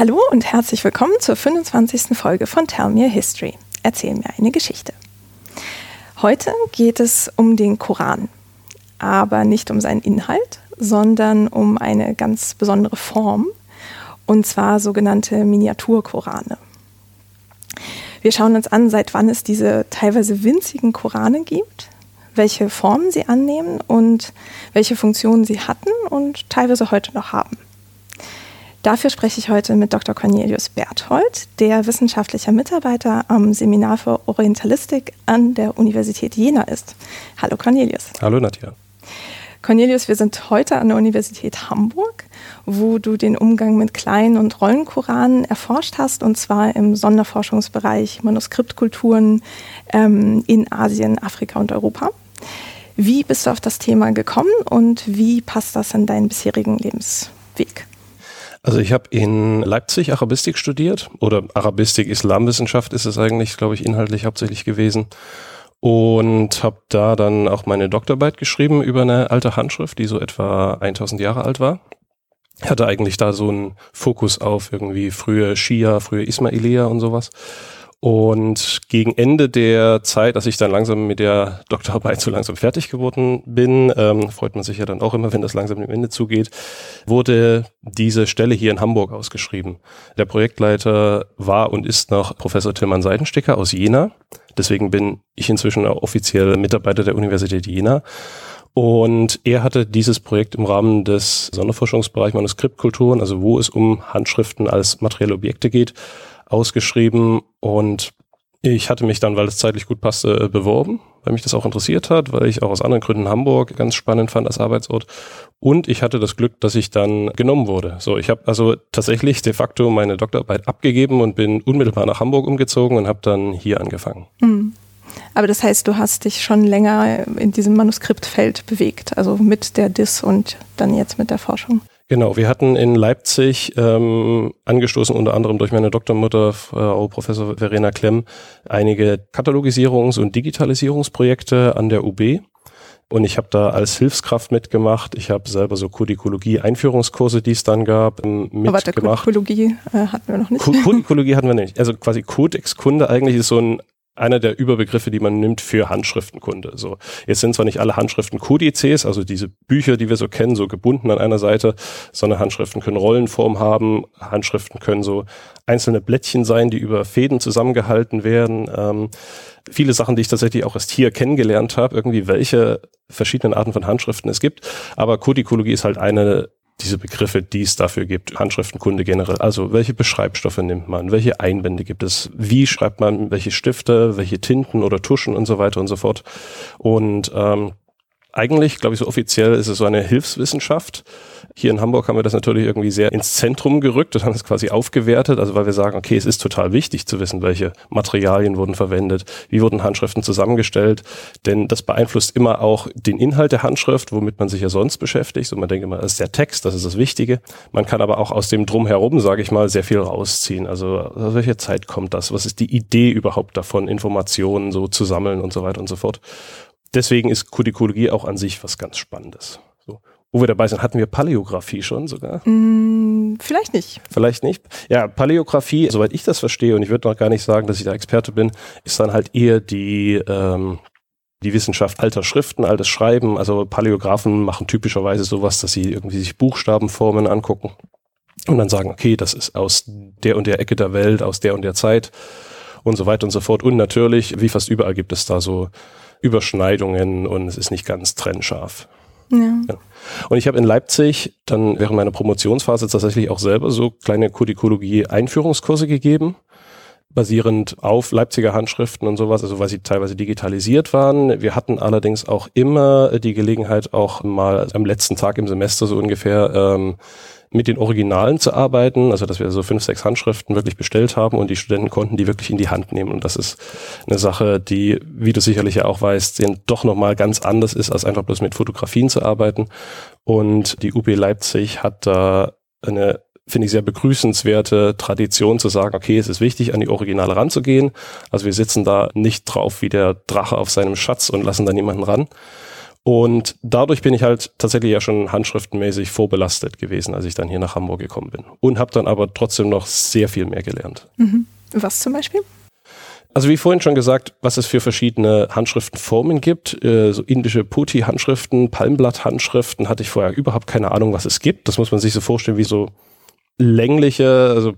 Hallo und herzlich willkommen zur 25. Folge von Tell Me a History. Erzähl mir eine Geschichte. Heute geht es um den Koran, aber nicht um seinen Inhalt, sondern um eine ganz besondere Form, und zwar sogenannte Miniaturkorane. Wir schauen uns an, seit wann es diese teilweise winzigen Korane gibt, welche Formen sie annehmen und welche Funktionen sie hatten und teilweise heute noch haben. Dafür spreche ich heute mit Dr. Cornelius Berthold, der wissenschaftlicher Mitarbeiter am Seminar für Orientalistik an der Universität Jena ist. Hallo Cornelius. Hallo Nadja. Cornelius, wir sind heute an der Universität Hamburg, wo du den Umgang mit Klein- und Rollenkoranen erforscht hast, und zwar im Sonderforschungsbereich Manuskriptkulturen ähm, in Asien, Afrika und Europa. Wie bist du auf das Thema gekommen und wie passt das in deinen bisherigen Lebensweg? Also ich habe in Leipzig Arabistik studiert oder Arabistik Islamwissenschaft ist es eigentlich, glaube ich, inhaltlich hauptsächlich gewesen und habe da dann auch meine Doktorarbeit geschrieben über eine alte Handschrift, die so etwa 1000 Jahre alt war. Hatte eigentlich da so einen Fokus auf irgendwie frühe Schia, frühe Ismailia und sowas und gegen Ende der Zeit, als ich dann langsam mit der Doktorarbeit so langsam fertig geworden bin, ähm, freut man sich ja dann auch immer, wenn das langsam dem Ende zugeht, wurde diese Stelle hier in Hamburg ausgeschrieben. Der Projektleiter war und ist noch Professor Tillmann Seidensticker aus Jena. Deswegen bin ich inzwischen auch offiziell Mitarbeiter der Universität Jena. Und er hatte dieses Projekt im Rahmen des Sonderforschungsbereichs Manuskriptkulturen, also wo es um Handschriften als materielle Objekte geht, ausgeschrieben und ich hatte mich dann, weil es zeitlich gut passte, beworben, weil mich das auch interessiert hat, weil ich auch aus anderen Gründen Hamburg ganz spannend fand als Arbeitsort. Und ich hatte das Glück, dass ich dann genommen wurde. So, ich habe also tatsächlich de facto meine Doktorarbeit abgegeben und bin unmittelbar nach Hamburg umgezogen und habe dann hier angefangen. Mhm. Aber das heißt, du hast dich schon länger in diesem Manuskriptfeld bewegt, also mit der DIS und dann jetzt mit der Forschung. Genau, wir hatten in Leipzig, ähm, angestoßen unter anderem durch meine Doktormutter, Frau Professor Verena Klemm, einige Katalogisierungs- und Digitalisierungsprojekte an der UB. Und ich habe da als Hilfskraft mitgemacht. Ich habe selber so Kodikologie-Einführungskurse, die es dann gab, mitgemacht. Aber der Kodikologie äh, hatten wir noch nicht. Kodikologie hatten wir nicht. Also quasi Codex-Kunde eigentlich ist so ein einer der Überbegriffe, die man nimmt für Handschriftenkunde. So, jetzt sind zwar nicht alle Handschriften Kodizes, also diese Bücher, die wir so kennen, so gebunden an einer Seite, sondern Handschriften können Rollenform haben, Handschriften können so einzelne Blättchen sein, die über Fäden zusammengehalten werden. Ähm, viele Sachen, die ich tatsächlich auch erst hier kennengelernt habe, irgendwie welche verschiedenen Arten von Handschriften es gibt. Aber Kodikologie ist halt eine diese Begriffe, die es dafür gibt, Handschriftenkunde generell. Also welche Beschreibstoffe nimmt man, welche Einbände gibt es, wie schreibt man welche Stifte, welche Tinten oder Tuschen und so weiter und so fort. Und ähm, eigentlich, glaube ich, so offiziell ist es so eine Hilfswissenschaft. Hier in Hamburg haben wir das natürlich irgendwie sehr ins Zentrum gerückt und haben es quasi aufgewertet, also weil wir sagen, okay, es ist total wichtig zu wissen, welche Materialien wurden verwendet, wie wurden Handschriften zusammengestellt, denn das beeinflusst immer auch den Inhalt der Handschrift, womit man sich ja sonst beschäftigt. So man denkt immer, das ist der Text, das ist das Wichtige. Man kann aber auch aus dem Drumherum, sage ich mal, sehr viel rausziehen. Also aus welcher Zeit kommt das? Was ist die Idee überhaupt davon, Informationen so zu sammeln und so weiter und so fort deswegen ist Kodikologie auch an sich was ganz Spannendes. So. Wo wir dabei sind, hatten wir Paläographie schon sogar? Mm, vielleicht nicht. Vielleicht nicht. Ja, Paläographie, soweit ich das verstehe, und ich würde noch gar nicht sagen, dass ich da Experte bin, ist dann halt eher die, ähm, die Wissenschaft alter Schriften, altes Schreiben. Also Paläographen machen typischerweise sowas, dass sie irgendwie sich Buchstabenformen angucken und dann sagen, okay, das ist aus der und der Ecke der Welt, aus der und der Zeit und so weiter und so fort. Und natürlich, wie fast überall gibt es da so Überschneidungen und es ist nicht ganz trennscharf. Ja. ja. Und ich habe in Leipzig dann während meiner Promotionsphase tatsächlich auch selber so kleine Kodikologie-Einführungskurse gegeben, basierend auf Leipziger Handschriften und sowas, also weil sie teilweise digitalisiert waren. Wir hatten allerdings auch immer die Gelegenheit, auch mal am letzten Tag im Semester so ungefähr ähm, mit den Originalen zu arbeiten, also dass wir so fünf, sechs Handschriften wirklich bestellt haben und die Studenten konnten die wirklich in die Hand nehmen. Und das ist eine Sache, die, wie du sicherlich ja auch weißt, doch nochmal ganz anders ist, als einfach bloß mit Fotografien zu arbeiten. Und die UB Leipzig hat da eine finde ich sehr begrüßenswerte Tradition zu sagen, okay, es ist wichtig, an die Originale ranzugehen. Also wir sitzen da nicht drauf wie der Drache auf seinem Schatz und lassen da niemanden ran, Und dadurch bin ich halt tatsächlich ja schon handschriftenmäßig vorbelastet gewesen, als ich dann hier nach Hamburg gekommen bin. Und habe dann aber trotzdem noch sehr viel mehr gelernt. Mhm. Was zum Beispiel? Also wie vorhin schon gesagt, was es für verschiedene Handschriftenformen gibt, äh, so indische Putti-Handschriften, Palmblatt-Handschriften, hatte ich vorher überhaupt keine Ahnung, was es gibt. Das muss man sich so vorstellen wie so längliche, also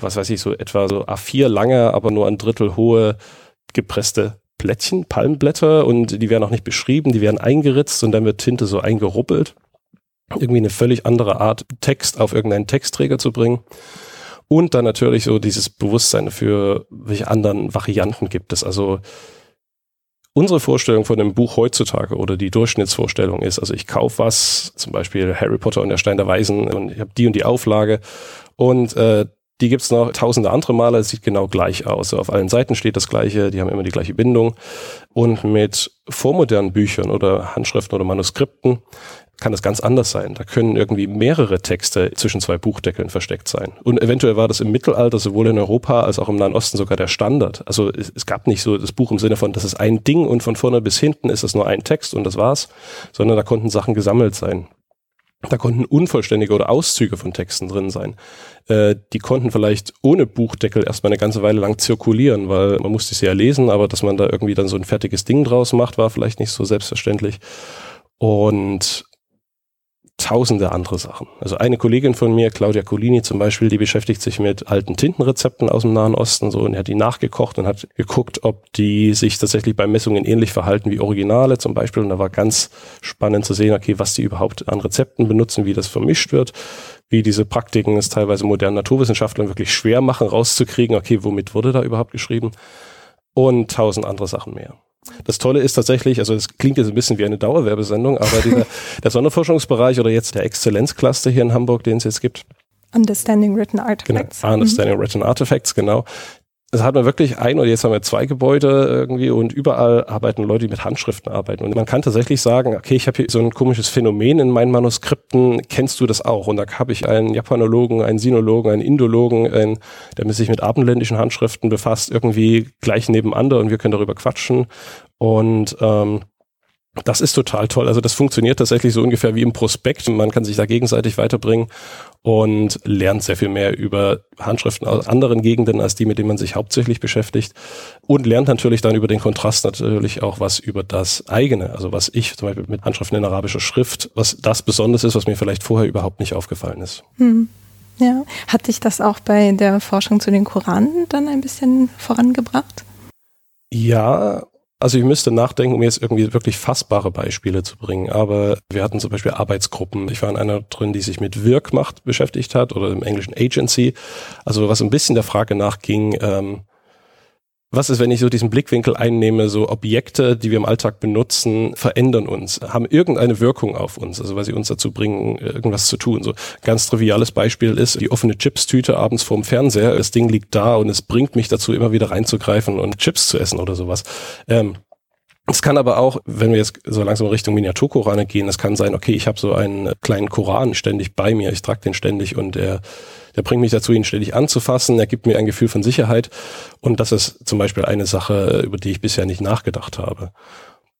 was weiß ich, so etwa so A4 lange, aber nur ein Drittel hohe gepresste Plättchen, Palmblätter und die werden auch nicht beschrieben, die werden eingeritzt und dann wird Tinte so eingeruppelt. Irgendwie eine völlig andere Art, Text auf irgendeinen Textträger zu bringen. Und dann natürlich so dieses Bewusstsein für welche anderen Varianten gibt es. Also unsere Vorstellung von einem Buch heutzutage oder die Durchschnittsvorstellung ist, also ich kaufe was, zum Beispiel Harry Potter und der Stein der Weisen und ich habe die und die Auflage und äh, die gibt's noch tausende andere Male, es sieht genau gleich aus. auf allen Seiten steht das gleiche, die haben immer die gleiche Bindung. Und mit vormodernen Büchern oder Handschriften oder Manuskripten kann das ganz anders sein. Da können irgendwie mehrere Texte zwischen zwei Buchdeckeln versteckt sein. Und eventuell war das im Mittelalter sowohl in Europa als auch im Nahen Osten sogar der Standard. Also es, es, gab nicht so das Buch im Sinne von, das ist ein Ding und von vorne bis hinten ist es nur ein Text und das war's, sondern da konnten Sachen gesammelt sein. Da konnten unvollständige oder Auszüge von Texten drin sein. Äh, die konnten vielleicht ohne Buchdeckel erstmal eine ganze Weile lang zirkulieren, weil man musste sie ja lesen, aber dass man da irgendwie dann so ein fertiges Ding draus macht, war vielleicht nicht so selbstverständlich. Und tausende andere Sachen. Also eine Kollegin von mir, Claudia Colini zum Beispiel, die beschäftigt sich mit alten Tintenrezepten aus dem Nahen Osten so und hat die nachgekocht und hat geguckt, ob die sich tatsächlich bei Messungen ähnlich verhalten wie Originale zum Beispiel. Und da war ganz spannend zu sehen, okay, was die überhaupt an Rezepten benutzen, wie das vermischt wird, wie diese Praktiken es teilweise modernen Naturwissenschaftlern wirklich schwer machen, rauszukriegen, okay, womit wurde da überhaupt geschrieben und tausend andere Sachen mehr. Das Tolle ist tatsächlich, also es klingt jetzt ein bisschen wie eine Dauerwerbesendung, aber dieser, der Sonderforschungsbereich oder jetzt der Exzellenzcluster hier in Hamburg, den es jetzt gibt. Understanding Written Artifacts. Genau, Understanding mhm. Written Artifacts, genau. Das hat man wirklich ein oder jetzt haben wir zwei Gebäude irgendwie und überall arbeiten Leute, die mit Handschriften arbeiten. Und man kann tatsächlich sagen, okay, ich habe hier so ein komisches Phänomen in meinen Manuskripten, kennst du das auch? Und da habe ich einen Japanologen, einen Sinologen, einen Indologen, einen, der sich mit abendländischen Handschriften befasst, irgendwie gleich nebeneinander und wir können darüber quatschen. Und ähm, das ist total toll. Also das funktioniert tatsächlich so ungefähr wie im Prospekt. Man kann sich da gegenseitig weiterbringen und lernt sehr viel mehr über Handschriften aus anderen Gegenden als die, mit denen man sich hauptsächlich beschäftigt. Und lernt natürlich dann über den Kontrast natürlich auch was über das eigene. Also was ich zum Beispiel mit Handschriften in arabischer Schrift, was das Besonderes ist, was mir vielleicht vorher überhaupt nicht aufgefallen ist. Hm. Ja. Hat dich das auch bei der Forschung zu den Koranen dann ein bisschen vorangebracht? Ja, also ich müsste nachdenken, um jetzt irgendwie wirklich fassbare Beispiele zu bringen. Aber wir hatten zum Beispiel Arbeitsgruppen. Ich war in einer drin, die sich mit Wirkmacht beschäftigt hat oder im Englischen Agency. Also was ein bisschen der Frage nachging, ähm, was ist, wenn ich so diesen Blickwinkel einnehme, so Objekte, die wir im Alltag benutzen, verändern uns, haben irgendeine Wirkung auf uns, also weil sie uns dazu bringen, irgendwas zu tun. So ganz triviales Beispiel ist die offene Chipstüte abends vorm Fernseher. Das Ding liegt da und es bringt mich dazu, immer wieder reinzugreifen und Chips zu essen oder sowas. Ähm, es kann aber auch, wenn wir jetzt so langsam Richtung Miniaturkorane gehen, es kann sein, okay, ich habe so einen kleinen Koran ständig bei mir, ich trage den ständig und der der bringt mich dazu, ihn ständig anzufassen. Er gibt mir ein Gefühl von Sicherheit. Und das ist zum Beispiel eine Sache, über die ich bisher nicht nachgedacht habe.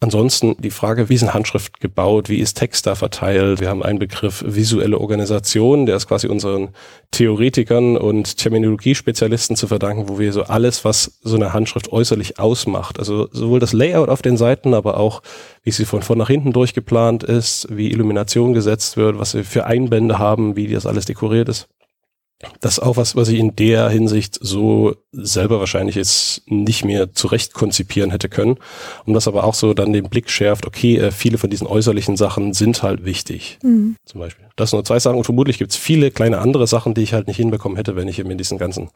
Ansonsten die Frage, wie ist eine Handschrift gebaut, wie ist Text da verteilt? Wir haben einen Begriff visuelle Organisation, der ist quasi unseren Theoretikern und Terminologiespezialisten zu verdanken, wo wir so alles, was so eine Handschrift äußerlich ausmacht, also sowohl das Layout auf den Seiten, aber auch wie sie von vorn nach hinten durchgeplant ist, wie Illumination gesetzt wird, was wir für Einbände haben, wie das alles dekoriert ist das ist auch was, was ich in der Hinsicht so selber wahrscheinlich jetzt nicht mehr zurecht konzipieren hätte können. Und das aber auch so dann den Blick schärft, okay, äh, viele von diesen äußerlichen Sachen sind halt wichtig. Mhm. Zum Beispiel. Das sind nur zwei Sachen und vermutlich gibt es viele kleine andere Sachen, die ich halt nicht hinbekommen hätte, wenn ich mit diesen ganzen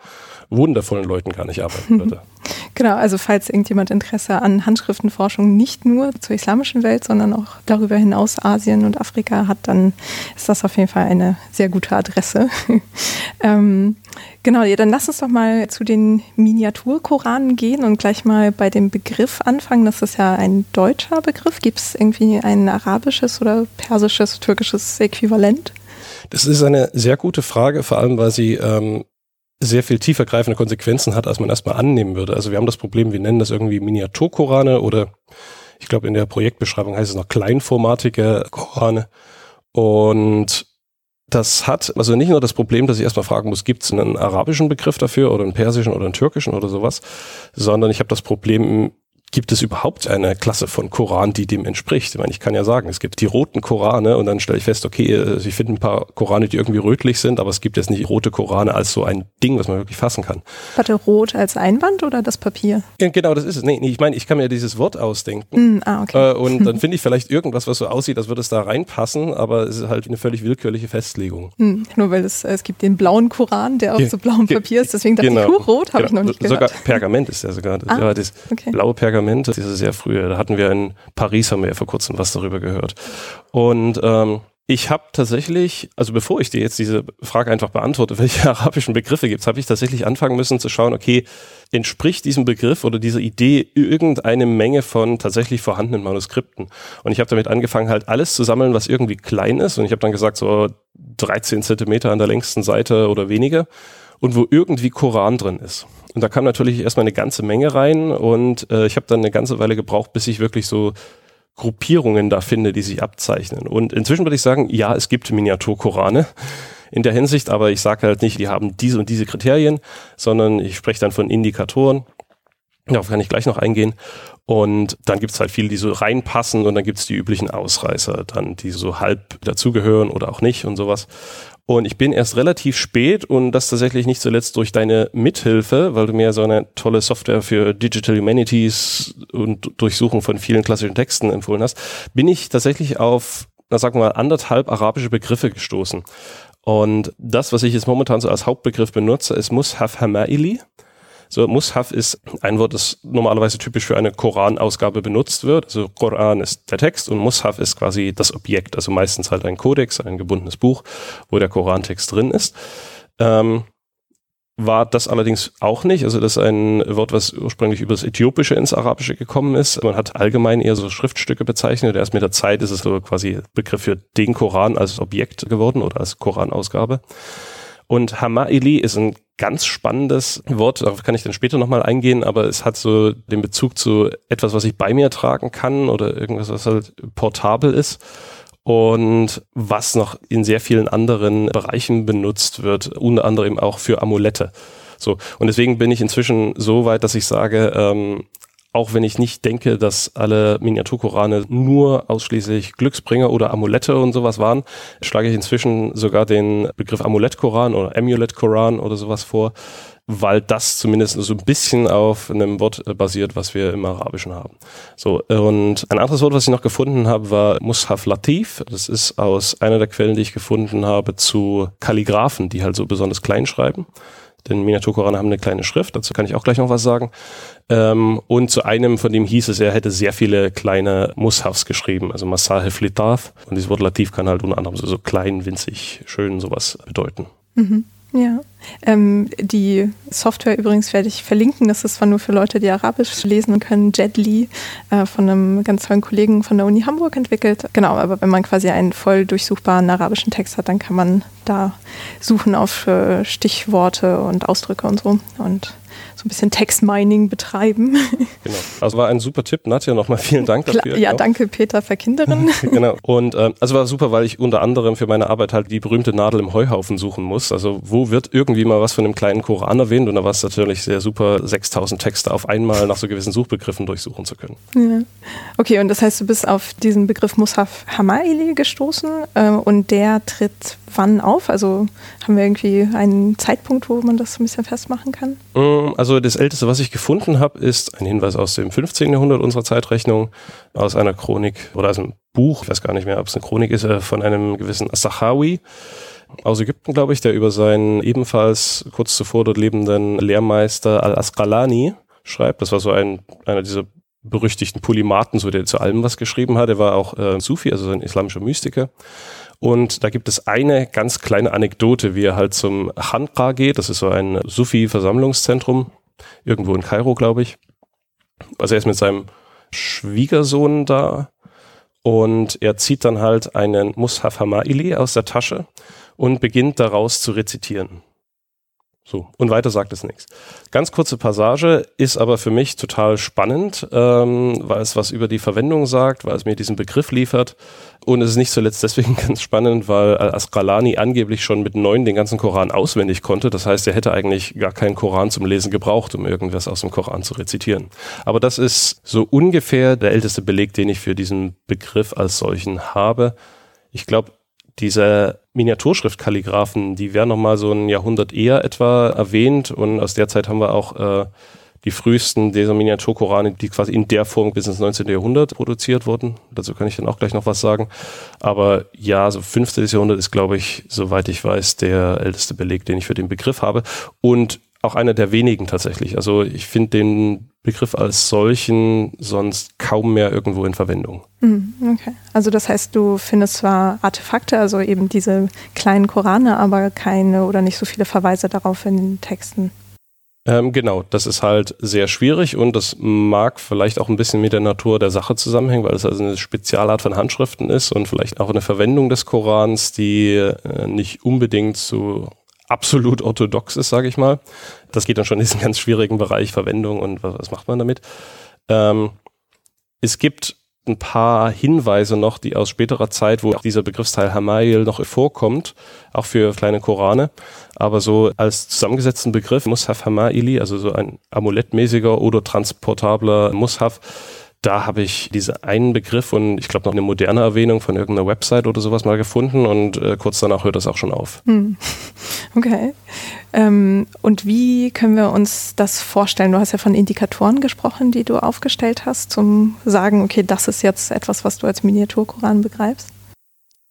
wundervollen Leuten gar nicht arbeiten würde. Genau, also falls irgendjemand Interesse an Handschriftenforschung nicht nur zur islamischen Welt, sondern auch darüber hinaus Asien und Afrika hat, dann ist das auf jeden Fall eine sehr gute Adresse. ähm, genau, ja, dann lass uns doch mal zu den Miniaturkoranen gehen und gleich mal bei dem Begriff anfangen. Das ist ja ein deutscher Begriff. Gibt es irgendwie ein arabisches oder persisches, türkisches Äquivalent? Das ist eine sehr gute Frage, vor allem weil sie ähm, sehr viel tiefergreifende Konsequenzen hat, als man erstmal annehmen würde. Also wir haben das Problem, wir nennen das irgendwie Miniaturkorane oder Ich glaube, in der Projektbeschreibung heißt es noch kleinformatige Korane. Und das hat also nicht nur das Problem, dass ich erstmal fragen muss, gibt es einen arabischen Begriff dafür oder einen persischen oder einen türkischen oder sowas, sondern ich habe das Problem, gibt es überhaupt eine Klasse von Koran, die dem entspricht? Ich meine, ich kann ja sagen, es gibt die roten Korane und dann stelle ich fest, okay, äh, ich finde ein paar Korane, die irgendwie rötlich sind, aber es gibt jetzt nicht rote Korane als so ein Ding, was man wirklich fassen kann. Warte, rot als Einband oder das Papier? Ja, genau, das ist es. Nee, nee, ich meine, ich kann mir dieses Wort ausdenken mm, ah, okay. Äh, und dann finde ich vielleicht irgendwas, was so aussieht, als würde es da reinpassen, aber es ist halt eine völlig willkürliche Festlegung. Mm, nur weil es, es gibt den blauen Koran, der auf ja, so blauem Papier ist, deswegen dachte genau. ich, rot habe genau. ich noch nicht gehört. Sogar Pergament ist ja sogar. Das, ah, ja, das okay. blaue Pergament Pergament, diese sehr frühe, da hatten wir in Paris, haben wir ja vor kurzem was darüber gehört. Und ähm, ich habe tatsächlich, also bevor ich dir jetzt diese Frage einfach beantworte, welche arabischen Begriffe gibt es, habe ich tatsächlich anfangen müssen zu schauen, okay, entspricht diesem Begriff oder dieser Idee irgendeine Menge von tatsächlich vorhandenen Manuskripten? Und ich habe damit angefangen, halt alles zu sammeln, was irgendwie klein ist. Und ich habe dann gesagt, so 13 Zentimeter an der längsten Seite oder weniger und wo irgendwie Koran drin ist. Und da kam natürlich erstmal eine ganze Menge rein und äh, ich habe dann eine ganze Weile gebraucht, bis ich wirklich so Gruppierungen da finde, die sich abzeichnen. Und inzwischen würde ich sagen, ja, es gibt Miniaturkorane in der Hinsicht, aber ich sage halt nicht, die haben diese und diese Kriterien, sondern ich spreche dann von Indikatoren. Darauf kann ich gleich noch eingehen. Und dann gibt's halt viele, die so reinpassen und dann gibt's die üblichen Ausreißer, dann die so halb dazugehören oder auch nicht und sowas. Und ich bin erst relativ spät und das tatsächlich nicht zuletzt durch deine Mithilfe, weil du mir so eine tolle Software für Digital Humanities und Durchsuchung von vielen klassischen Texten empfohlen hast, bin ich tatsächlich auf, na sagen wir mal, anderthalb arabische Begriffe gestoßen. Und das, was ich jetzt momentan so als Hauptbegriff benutze, ist Mushaf Hamaili. So, Mushaf ist ein Wort, das normalerweise typisch für eine Koranausgabe benutzt wird. Also Koran ist der Text und Mushaf ist quasi das Objekt, also meistens halt ein Kodex, ein gebundenes Buch, wo der Korantext drin ist. Ähm, war das allerdings auch nicht. Also das ist ein Wort, was ursprünglich über das Äthiopische ins Arabische gekommen ist. Man hat allgemein eher so Schriftstücke bezeichnet. Erst mit der Zeit ist es so quasi Begriff für den Koran als Objekt geworden oder als Koranausgabe. Und Hamaili ist ein ganz spannendes Wort, darauf kann ich dann später nochmal eingehen, aber es hat so den Bezug zu etwas, was ich bei mir tragen kann oder irgendwas, was halt portabel ist und was noch in sehr vielen anderen Bereichen benutzt wird, unter anderem auch für Amulette. So, und deswegen bin ich inzwischen so weit, dass ich sage, ähm, auch wenn ich nicht denke, dass alle Miniaturkorane nur ausschließlich Glücksbringer oder Amulette und sowas waren, schlage ich inzwischen sogar den Begriff Amulettkoran oder Amulettkoran oder sowas vor, weil das zumindest so ein bisschen auf einem Wort basiert, was wir im Arabischen haben. So, und ein anderes Wort, was ich noch gefunden habe, war Mushaf Latif. Das ist aus einer der Quellen, die ich gefunden habe, zu Kalligraphen, die halt so besonders klein schreiben denn Miniaturkorane haben eine kleine Schrift, dazu kann ich auch gleich noch was sagen. Ähm, und zu einem von dem hieß es, er hätte sehr viele kleine Mushafs geschrieben, also Masahif Litaf. Und dieses Wort Latif kann halt unter anderem so, so klein, winzig, schön sowas bedeuten. Mhm. Ja, ähm, die Software übrigens werde ich verlinken. Das ist zwar nur für Leute, die Arabisch lesen können. Jedli äh, von einem ganz tollen Kollegen von der Uni Hamburg entwickelt. Genau, aber wenn man quasi einen voll durchsuchbaren arabischen Text hat, dann kann man da suchen auf äh, Stichworte und Ausdrücke und so. Und so ein bisschen Textmining betreiben. Genau. Also war ein super Tipp. Nadja, nochmal vielen Dank dafür. Ja, danke Peter Verkinderin. genau. Und äh, also war super, weil ich unter anderem für meine Arbeit halt die berühmte Nadel im Heuhaufen suchen muss. Also wo wird irgendwie mal was von dem kleinen Koran erwähnt? Und da war es natürlich sehr super, 6000 Texte auf einmal nach so gewissen Suchbegriffen durchsuchen zu können. Ja. Okay, und das heißt, du bist auf diesen Begriff Mushaf Hamaili gestoßen äh, und der tritt wann auf? Also haben wir irgendwie einen Zeitpunkt, wo man das so ein bisschen festmachen kann? Mm, also das Älteste, was ich gefunden habe, ist ein Hinweis aus dem 15. Jahrhundert unserer Zeitrechnung, aus einer Chronik oder aus einem Buch, ich weiß gar nicht mehr, ob es eine Chronik ist, äh, von einem gewissen Sahawi aus Ägypten, glaube ich, der über seinen ebenfalls kurz zuvor dort lebenden Lehrmeister Al-Asqalani schreibt. Das war so ein, einer dieser berüchtigten Polymaten, so der zu allem was geschrieben hat. Er war auch äh, Sufi, also ein islamischer Mystiker. Und da gibt es eine ganz kleine Anekdote, wie er halt zum Hanqa geht. Das ist so ein Sufi-Versammlungszentrum, irgendwo in Kairo, glaube ich. Also er ist mit seinem Schwiegersohn da und er zieht dann halt einen Mushaf Hamaili aus der Tasche und beginnt daraus zu rezitieren. So, und weiter sagt es nichts. Ganz kurze Passage ist aber für mich total spannend, ähm, weil es was über die Verwendung sagt, weil es mir diesen Begriff liefert. Und es ist nicht zuletzt deswegen ganz spannend, weil Asqalani angeblich schon mit neun den ganzen Koran auswendig konnte. Das heißt, er hätte eigentlich gar keinen Koran zum Lesen gebraucht, um irgendwas aus dem Koran zu rezitieren. Aber das ist so ungefähr der älteste Beleg, den ich für diesen Begriff als solchen habe. Ich glaube, diese Miniaturschriftkalligraphen, die werden noch mal so ein Jahrhundert eher etwa erwähnt und aus der Zeit haben wir auch äh, die frühesten dieser Miniaturkorane, die quasi in der Form bis ins 19. Jahrhundert produziert wurden. Dazu kann ich dann auch gleich noch was sagen. Aber ja, so 15. Jahrhundert ist, glaube ich, soweit ich weiß, der älteste Beleg, den ich für den Begriff habe. Und auch einer der wenigen tatsächlich. Also ich finde den Begriff als solchen sonst kaum mehr irgendwo in Verwendung. Hm, okay. Also das heißt, du findest zwar Artefakte, also eben diese kleinen Korane, aber keine oder nicht so viele Verweise darauf in den Texten. Ähm, genau, das ist halt sehr schwierig und das mag vielleicht auch ein bisschen mit der Natur der Sache zusammenhängen, weil es also eine Spezialart von Handschriften ist und vielleicht auch eine Verwendung des Korans, die äh, nicht unbedingt so absolut orthodox ist, sage ich mal. Das geht dann schon in diesen ganz schwierigen Bereich Verwendung und was, was macht man damit. Ähm, es gibt ein paar Hinweise noch, die aus späterer Zeit, wo auch dieser Begriffsteil Hamail noch vorkommt, auch für kleine Korane. Aber so als zusammengesetzten Begriff Mushaf Hamaili, also so ein amulettmäßiger oder transportabler Mushaf, da habe ich diesen einen Begriff und ich glaube noch eine moderne Erwähnung von irgendeiner Website oder sowas mal gefunden und äh, kurz danach hört das auch schon auf. Hm. Okay. Ähm, und wie können wir uns das vorstellen? Du hast ja von Indikatoren gesprochen, die du aufgestellt hast, zum sagen, okay, das ist jetzt etwas, was du als Miniaturkoran begreifst.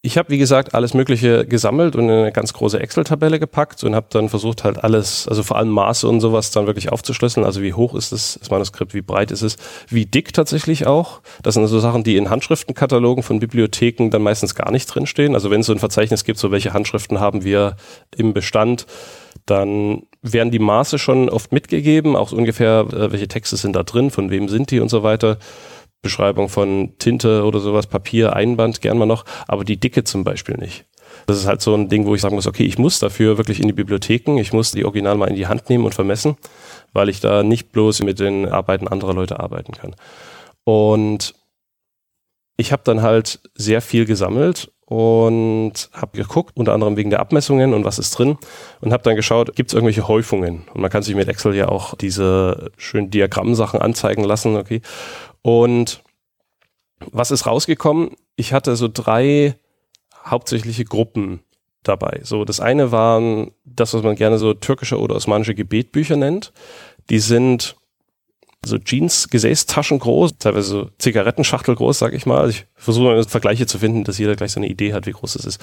Ich habe, wie gesagt, alles Mögliche gesammelt und in eine ganz große Excel-Tabelle gepackt und habe dann versucht, halt alles, also vor allem Maße und sowas dann wirklich aufzuschlüsseln. Also wie hoch ist das, das Manuskript, wie breit ist es, wie dick tatsächlich auch. Das sind so Sachen, die in Handschriftenkatalogen von Bibliotheken dann meistens gar nicht drinstehen. Also wenn es so ein Verzeichnis gibt, so welche Handschriften haben wir im Bestand, dann werden die Maße schon oft mitgegeben, auch so ungefähr, äh, welche Texte sind da drin, von wem sind die und so weiter. Beschreibung von Tinte oder sowas, Papier, Einband gern mal noch, aber die Dicke zum Beispiel nicht. Das ist halt so ein Ding, wo ich sagen muss, okay, ich muss dafür wirklich in die Bibliotheken, ich muss die Original mal in die Hand nehmen und vermessen, weil ich da nicht bloß mit den Arbeiten anderer Leute arbeiten kann. Und ich habe dann halt sehr viel gesammelt und habe geguckt, unter anderem wegen der Abmessungen und was ist drin und habe dann geschaut, gibt es irgendwelche Häufungen und man kann sich mit Excel ja auch diese schönen Diagrammsachen anzeigen lassen, okay. Und was ist rausgekommen? Ich hatte so drei hauptsächliche Gruppen dabei. So, das eine waren das, was man gerne so türkische oder osmanische Gebetbücher nennt. Die sind so Jeans-Gesäßtaschen groß, teilweise so Zigarettenschachtel groß, sag ich mal. Ich versuche Vergleiche zu finden, dass jeder gleich so eine Idee hat, wie groß es ist.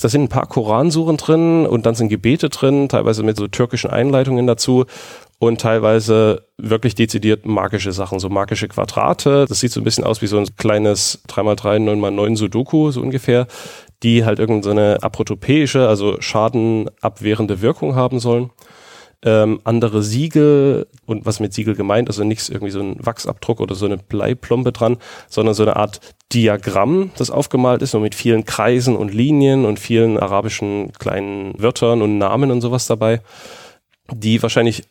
Da sind ein paar Koransuren drin und dann sind Gebete drin, teilweise mit so türkischen Einleitungen dazu und teilweise wirklich dezidiert magische Sachen, so magische Quadrate. Das sieht so ein bisschen aus wie so ein kleines 3x3, 9x9 Sudoku, so ungefähr, die halt irgendeine so aprotopäische, also schadenabwehrende Wirkung haben sollen ähm, andere Siegel und was mit Siegel gemeint, also nichts irgendwie so ein Wachsabdruck oder so eine Bleiplombe dran, sondern so eine Art Diagramm, das aufgemalt ist, und mit vielen Kreisen und Linien und vielen arabischen kleinen Wörtern und Namen und sowas dabei, die wahrscheinlich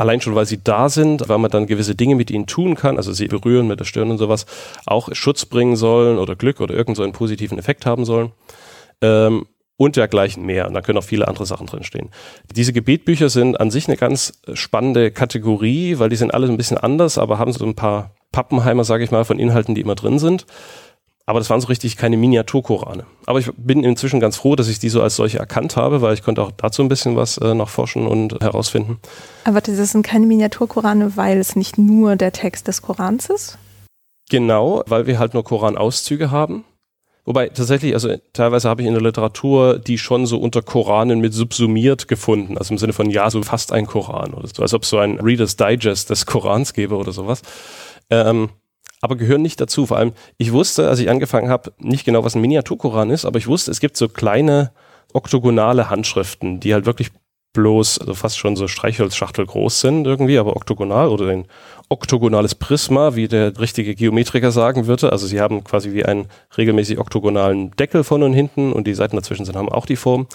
allein schon, weil sie da sind, weil man dann gewisse Dinge mit ihnen tun kann, also sie berühren mit der Stirn und sowas, auch Schutz bringen sollen oder Glück oder irgend so einen positiven Effekt haben sollen. Ähm, und dergleichen mehr. Und da können auch viele andere Sachen drinstehen. Diese Gebetbücher sind an sich eine ganz spannende Kategorie, weil die sind alle ein bisschen anders, aber haben so ein paar Pappenheimer, sage ich mal, von Inhalten, die immer drin sind. Aber das waren so richtig keine Miniaturkorane. Aber ich bin inzwischen ganz froh, dass ich die so als solche erkannt habe, weil ich konnte auch dazu ein bisschen was äh, noch forschen und herausfinden. Aber das sind keine Miniaturkorane, weil es nicht nur der Text des Korans ist? Genau, weil wir halt nur Koranauszüge haben. Wobei tatsächlich, also teilweise habe ich in der Literatur die schon so unter Koranen mit subsumiert gefunden, also im Sinne von ja, so fast ein Koran oder so, als ob es so ein Reader's Digest des Korans gäbe oder sowas. Ähm, aber gehören nicht dazu. Vor allem, ich wusste, als ich angefangen habe, nicht genau, was ein Miniaturkoran ist, aber ich wusste, es gibt so kleine oktogonale Handschriften, die halt wirklich bloß also fast schon so Streichholzschachtel groß sind irgendwie, aber oktogonal oder ein oktogonales Prisma, wie der richtige Geometriker sagen würde. Also sie haben quasi wie einen regelmäßig oktogonalen Deckel von und hinten und die Seiten dazwischen sind haben auch die Form.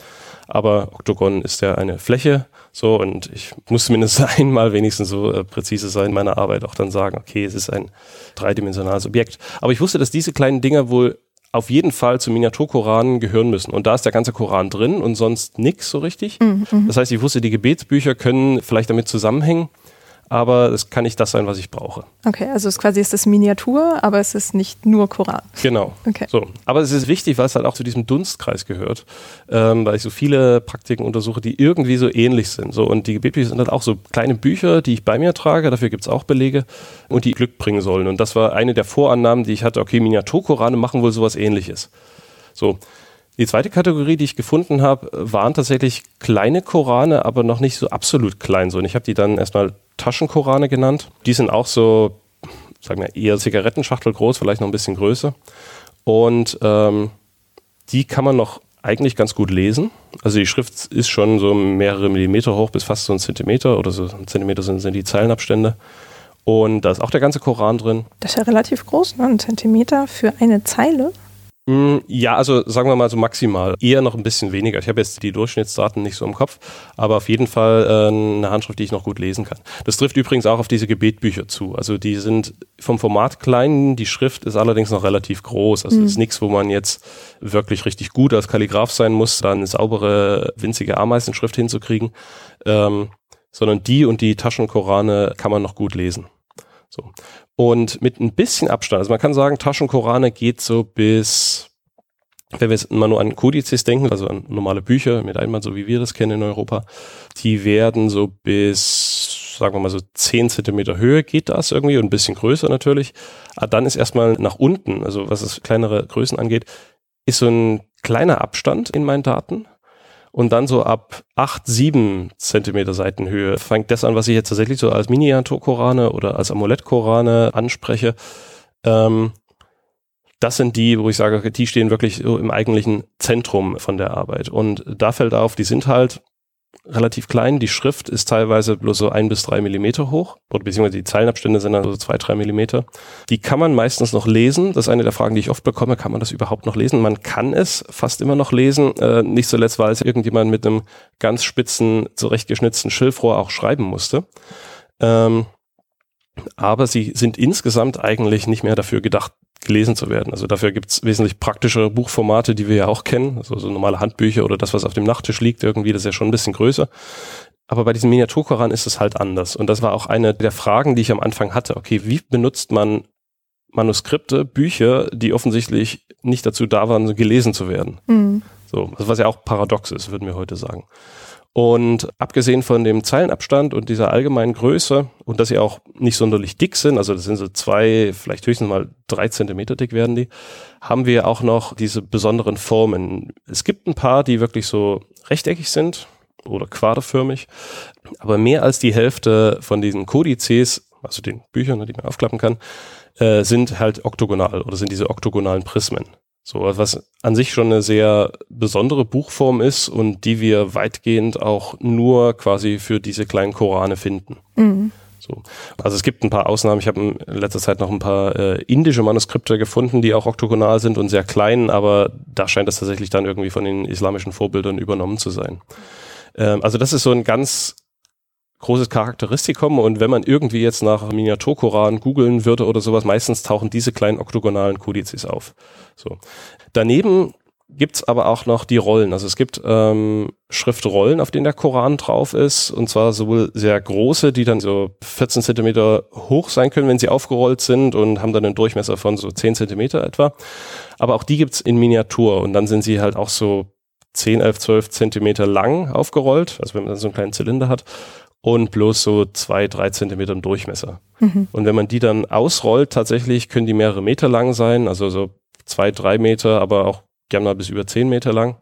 Aber Oktogon ist ja eine Fläche so und ich muss mindestens einmal wenigstens so äh, präzise sein in meiner Arbeit auch dann sagen, okay, es ist ein dreidimensionales Objekt. Aber ich wusste, dass diese kleinen Dinger wohl auf jeden Fall zum Miniaturkoran gehören müssen. Und da ist der ganze Koran drin und sonst nix so richtig. Mhm. Das heißt, ich wusste, die Gebetsbücher können vielleicht damit zusammenhängen aber es kann nicht das sein, was ich brauche. Okay, also es quasi ist das Miniatur, aber es ist nicht nur Koran. Genau. Okay. So. Aber es ist wichtig, weil es halt auch zu diesem Dunstkreis gehört, ähm, weil ich so viele Praktiken untersuche, die irgendwie so ähnlich sind. So, und die Gebetbücher sind halt auch so kleine Bücher, die ich bei mir trage, dafür gibt es auch Belege und die Glück bringen sollen. Und das war eine der Vorannahmen, die ich hatte, okay, Miniaturkorane machen wohl sowas ähnliches. So. Die zweite Kategorie, die ich gefunden habe, waren tatsächlich kleine Korane, aber noch nicht so absolut klein. So, und ich habe die dann erstmal Taschenkorane genannt. Die sind auch so, sagen wir, eher Zigarettenschachtel groß, vielleicht noch ein bisschen größer. Und ähm, die kann man noch eigentlich ganz gut lesen. Also die Schrift ist schon so mehrere Millimeter hoch bis fast so ein Zentimeter oder so ein Zentimeter sind, sind die Zeilenabstände. Und da ist auch der ganze Koran drin. Das ist ja relativ groß, ne? ein Zentimeter für eine Zeile. Mm, ja, also sagen wir mal so maximal. Eher noch ein bisschen weniger. Ich habe jetzt die Durchschnittsdaten nicht so im Kopf, aber auf jeden Fall äh, eine Handschrift, die ich noch gut lesen kann. Das trifft übrigens auch auf diese Gebetbücher zu. Also die sind vom Format klein, die Schrift ist allerdings noch relativ groß. Also mhm. ist nichts, wo man jetzt wirklich richtig gut als Kalligraph sein muss, da eine saubere, winzige Ameisenschrift hinzukriegen. Ähm, sondern die und die Taschenkorane kann man noch gut lesen. So. Und mit ein bisschen Abstand, also man kann sagen, Taschenkorane geht so bis, wenn wir jetzt mal nur an Kodizes denken, also an normale Bücher mit einmal so wie wir das kennen in Europa, die werden so bis, sagen wir mal so 10 Zentimeter Höhe geht das irgendwie und ein bisschen größer natürlich. Aber dann ist erstmal nach unten, also was es kleinere Größen angeht, ist so ein kleiner Abstand in meinen Daten und dann so ab 8, 7 Zentimeter Seitenhöhe fängt das an, was ich jetzt tatsächlich so als Miniaturkorane oder als Amulettkorane anspreche. Ähm, das sind die, wo ich sage, die stehen wirklich so im eigentlichen Zentrum von der Arbeit. Und da fällt auf, die sind halt relativ klein. Die Schrift ist teilweise bloß so ein bis drei Millimeter hoch, oder beziehungsweise die Zeilenabstände sind dann so zwei, drei Millimeter. Die kann man meistens noch lesen. Das ist eine der Fragen, die ich oft bekomme. Kann man das überhaupt noch lesen? Man kann es fast immer noch lesen. Äh, nicht zuletzt, weil es irgendjemand mit einem ganz spitzen, zurechtgeschnitzten Schilfrohr auch schreiben musste. Ähm, aber sie sind insgesamt eigentlich nicht mehr dafür gedacht, gelesen zu werden. Also dafür gibt's wesentlich praktischere Buchformate, die wir ja auch kennen, also so normale Handbücher oder das, was auf dem Nachttisch liegt, irgendwie, das ist ja schon ein bisschen größer. Aber bei diesem Miniaturkoran ist es halt anders. Und das war auch eine der Fragen, die ich am Anfang hatte. Okay, wie benutzt man Manuskripte, Bücher, die offensichtlich nicht dazu da waren, gelesen zu werden? Mhm. So, was ja auch paradox ist, würden wir heute sagen. Und abgesehen von dem Zeilenabstand und dieser allgemeinen Größe und dass sie auch nicht sonderlich dick sind, also das sind so zwei, vielleicht höchstens mal drei Zentimeter dick werden die, haben wir auch noch diese besonderen Formen. Es gibt ein paar, die wirklich so rechteckig sind oder quaderförmig, aber mehr als die Hälfte von diesen Kodizes, also den Büchern, die man aufklappen kann, äh, sind halt oktogonal oder sind diese oktogonalen Prismen. So, was an sich schon eine sehr besondere Buchform ist und die wir weitgehend auch nur quasi für diese kleinen Korane finden. Mhm. So. Also es gibt ein paar Ausnahmen. Ich habe in letzter Zeit noch ein paar äh, indische Manuskripte gefunden, die auch oktogonal sind und sehr klein, aber da scheint das tatsächlich dann irgendwie von den islamischen Vorbildern übernommen zu sein. Ähm, also das ist so ein ganz großes Charakteristikum und wenn man irgendwie jetzt nach Miniaturkoran googeln würde oder sowas, meistens tauchen diese kleinen oktogonalen Kodizes auf. So. Daneben gibt's aber auch noch die Rollen. Also es gibt ähm, Schriftrollen, auf denen der Koran drauf ist, und zwar sowohl sehr große, die dann so 14 Zentimeter hoch sein können, wenn sie aufgerollt sind und haben dann einen Durchmesser von so 10 Zentimeter etwa. Aber auch die gibt's in Miniatur und dann sind sie halt auch so 10, 11, 12 Zentimeter lang aufgerollt, also wenn man dann so einen kleinen Zylinder hat und bloß so zwei, drei Zentimeter im Durchmesser. Mhm. Und wenn man die dann ausrollt, tatsächlich können die mehrere Meter lang sein, also so zwei, drei Meter, aber auch gerne mal bis über zehn Meter lang.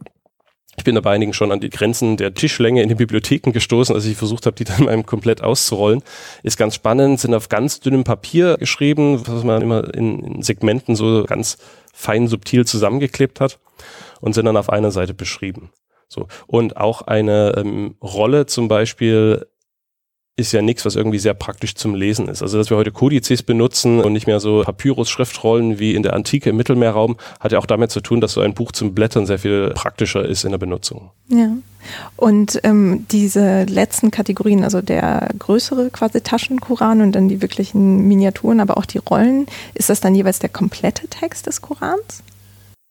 Ich bin da bei einigen schon an die Grenzen der Tischlänge in den Bibliotheken gestoßen, als ich versucht habe, die dann mal komplett auszurollen. Ist ganz spannend, sind auf ganz dünnem Papier geschrieben, was man immer in, in Segmenten so ganz fein subtil zusammengeklebt hat und sind dann auf einer Seite beschrieben. So. Und auch eine ähm, Rolle zum Beispiel ist ja nichts, was irgendwie sehr praktisch zum Lesen ist. Also, dass wir heute Kodizes benutzen und nicht mehr so Papyrus-Schriftrollen wie in der Antike im Mittelmeerraum, hat ja auch damit zu tun, dass so ein Buch zum Blättern sehr viel praktischer ist in der Benutzung. Ja. Und ähm, diese letzten Kategorien, also der größere quasi Taschenkoran und dann die wirklichen Miniaturen, aber auch die Rollen, ist das dann jeweils der komplette Text des Korans?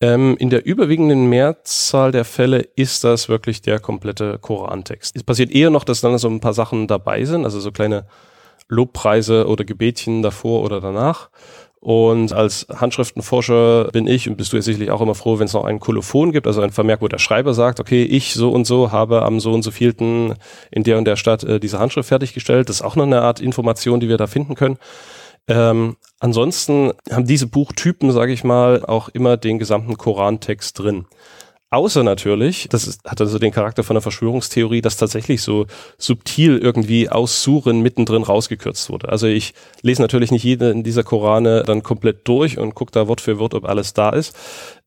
Ähm, in der überwiegenden Mehrzahl der Fälle ist das wirklich der komplette Korantext. Es passiert eher noch, dass dann so ein paar Sachen dabei sind, also so kleine Lobpreise oder Gebetchen davor oder danach. Und als Handschriftenforscher bin ich und bist du ja sicherlich auch immer froh, wenn es noch einen Kolophon gibt, also ein Vermerk, wo der Schreiber sagt, okay, ich so und so habe am so und so vielten in der und der Stadt äh, diese Handschrift fertiggestellt. Das ist auch noch eine Art Information, die wir da finden können. Ähm, ansonsten haben diese Buchtypen, sage ich mal, auch immer den gesamten Korantext drin. Außer natürlich, das ist, hat also den Charakter von einer Verschwörungstheorie, dass tatsächlich so subtil irgendwie aus Suren mittendrin rausgekürzt wurde. Also ich lese natürlich nicht jede in dieser Korane dann komplett durch und gucke da Wort für Wort, ob alles da ist.